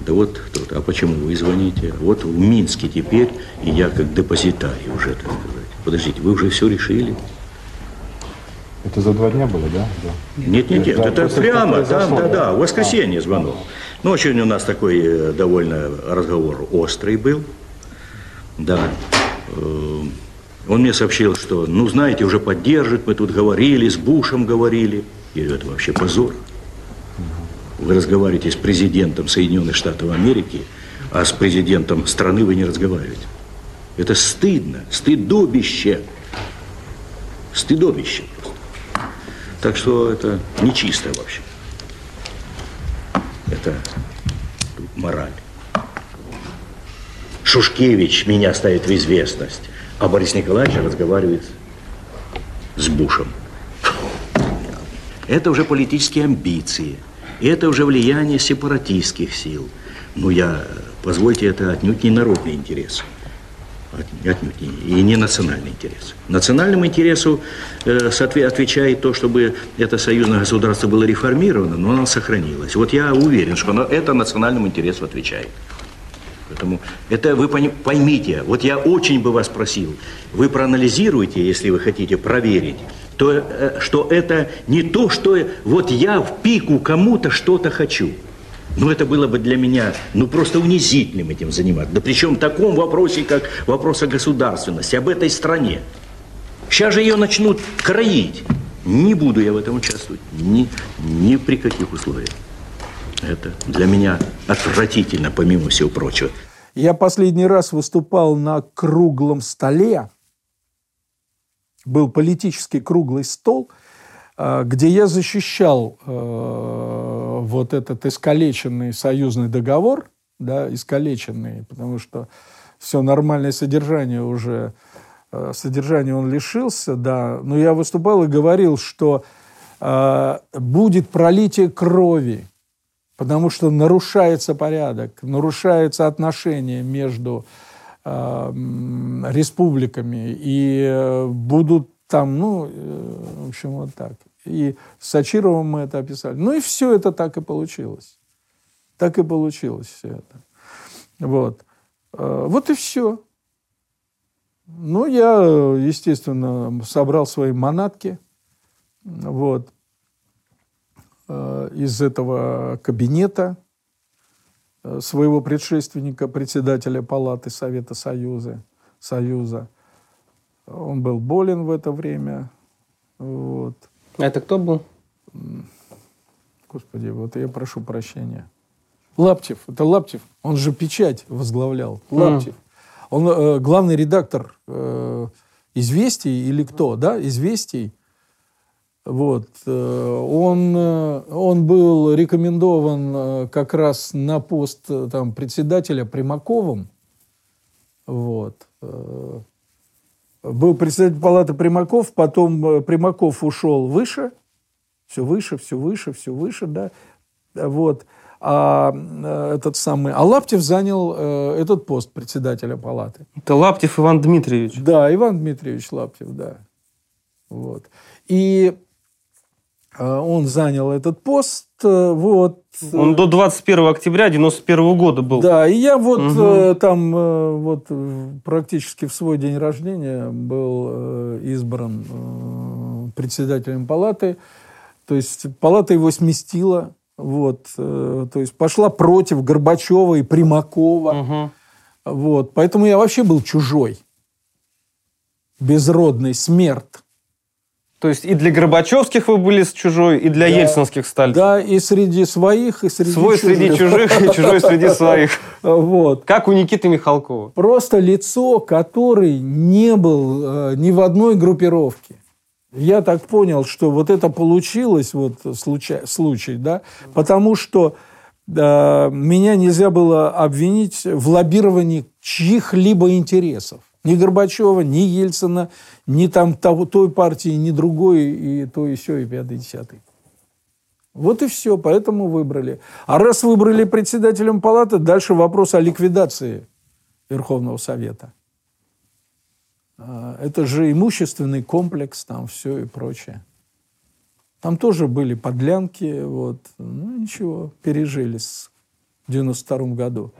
Да вот тут. А почему вы звоните? Вот в Минске теперь, и я как депозитарий уже, так сказать. Подождите, вы уже все решили? Это за два дня было, да? да. Нет, нет, нет, это просто прямо, да, да? да, в воскресенье звонок. Ну, очень у нас такой довольно разговор острый был. Да. Он мне сообщил, что, ну, знаете, уже поддержит, мы тут говорили, с Бушем говорили. Я говорю, это вообще позор. Вы разговариваете с президентом Соединенных Штатов Америки, а с президентом страны вы не разговариваете. Это стыдно, стыдобище. Стыдобище просто. Так что это нечисто вообще. Это мораль. Шушкевич меня ставит в известность, а Борис Николаевич разговаривает с Бушем. Это уже политические амбиции. Это уже влияние сепаратистских сил. Ну, я, позвольте, это отнюдь не народный интерес. От- Отнюдь не, и не национальный интерес. Национальному интересу э, отвечает то, чтобы это союзное государство было реформировано, но оно сохранилось. Вот я уверен, что оно, это национальному интересу отвечает. Поэтому это вы поймите, вот я очень бы вас просил, вы проанализируйте, если вы хотите проверить, то, э, что это не то, что вот я в пику кому-то что-то хочу. Ну, это было бы для меня, ну, просто унизительным этим заниматься. Да причем в таком вопросе, как вопрос о государственности, об этой стране. Сейчас же ее начнут кроить. Не буду я в этом участвовать. Ни, ни при каких условиях. Это для меня отвратительно, помимо всего прочего. Я последний раз выступал на круглом столе. Был политический круглый стол, э, где я защищал э, вот этот искалеченный союзный договор, да, искалеченный, потому что все нормальное содержание уже, э, содержание он лишился, да. Но я выступал и говорил, что э, будет пролитие крови, потому что нарушается порядок, нарушаются отношения между э, республиками, и э, будут там, ну, э, в общем, вот так. И с Сачировым мы это описали. Ну и все это так и получилось. Так и получилось все это. Вот. Э, Вот и все. Ну, я, естественно, собрал свои манатки. Вот э, из этого кабинета э, своего предшественника, председателя Палаты Совета Союза. Союза. Он был болен в это время. Вот. Это кто был? Господи, вот я прошу прощения. Лаптев, это Лаптев, он же печать возглавлял. Лаптев. Он э, главный редактор э, «Известий» или кто, да, «Известий». Вот. э, Он, э, он был рекомендован э, как раз на пост там, председателя Примаковым. Вот. Был председатель палаты Примаков, потом э, Примаков ушел выше, все выше, все выше, все выше, да. Вот. А э, этот самый, а Лаптев занял э, этот пост председателя палаты. Это Лаптев Иван Дмитриевич. Да, Иван Дмитриевич Лаптев, да. Вот. И он занял этот пост, э, вот. Он до 21 октября 91 года был. Да, и я вот э, там э, вот э, практически в свой день рождения был э, избран э, председателем палаты. То есть палата его сместила, вот, э, то есть пошла против Горбачева и Примакова. Вот, поэтому я вообще был чужой, безродный, смерть. То есть и для Горбачевских вы были с чужой, и для Да. ельцинских стали. Да, и среди своих, и среди Свой среди чужих, и чужой среди своих. Вот. Как у Никиты Михалкова. Просто лицо, который не был э, ни в одной группировке. Я так понял, что вот это получилось, вот случай, случай да, потому что э, меня нельзя было обвинить в лоббировании чьих-либо интересов. Ни Горбачева, ни Ельцина, ни там того, той партии, ни другой, и то, и все, и пятый, и десятый. Вот и все, поэтому выбрали. А раз выбрали председателем палаты, дальше вопрос о ликвидации Верховного Совета. А, Это же имущественный комплекс, там все и прочее. Там тоже были подлянки, вот. Ну, ничего, пережили с- в 92 году.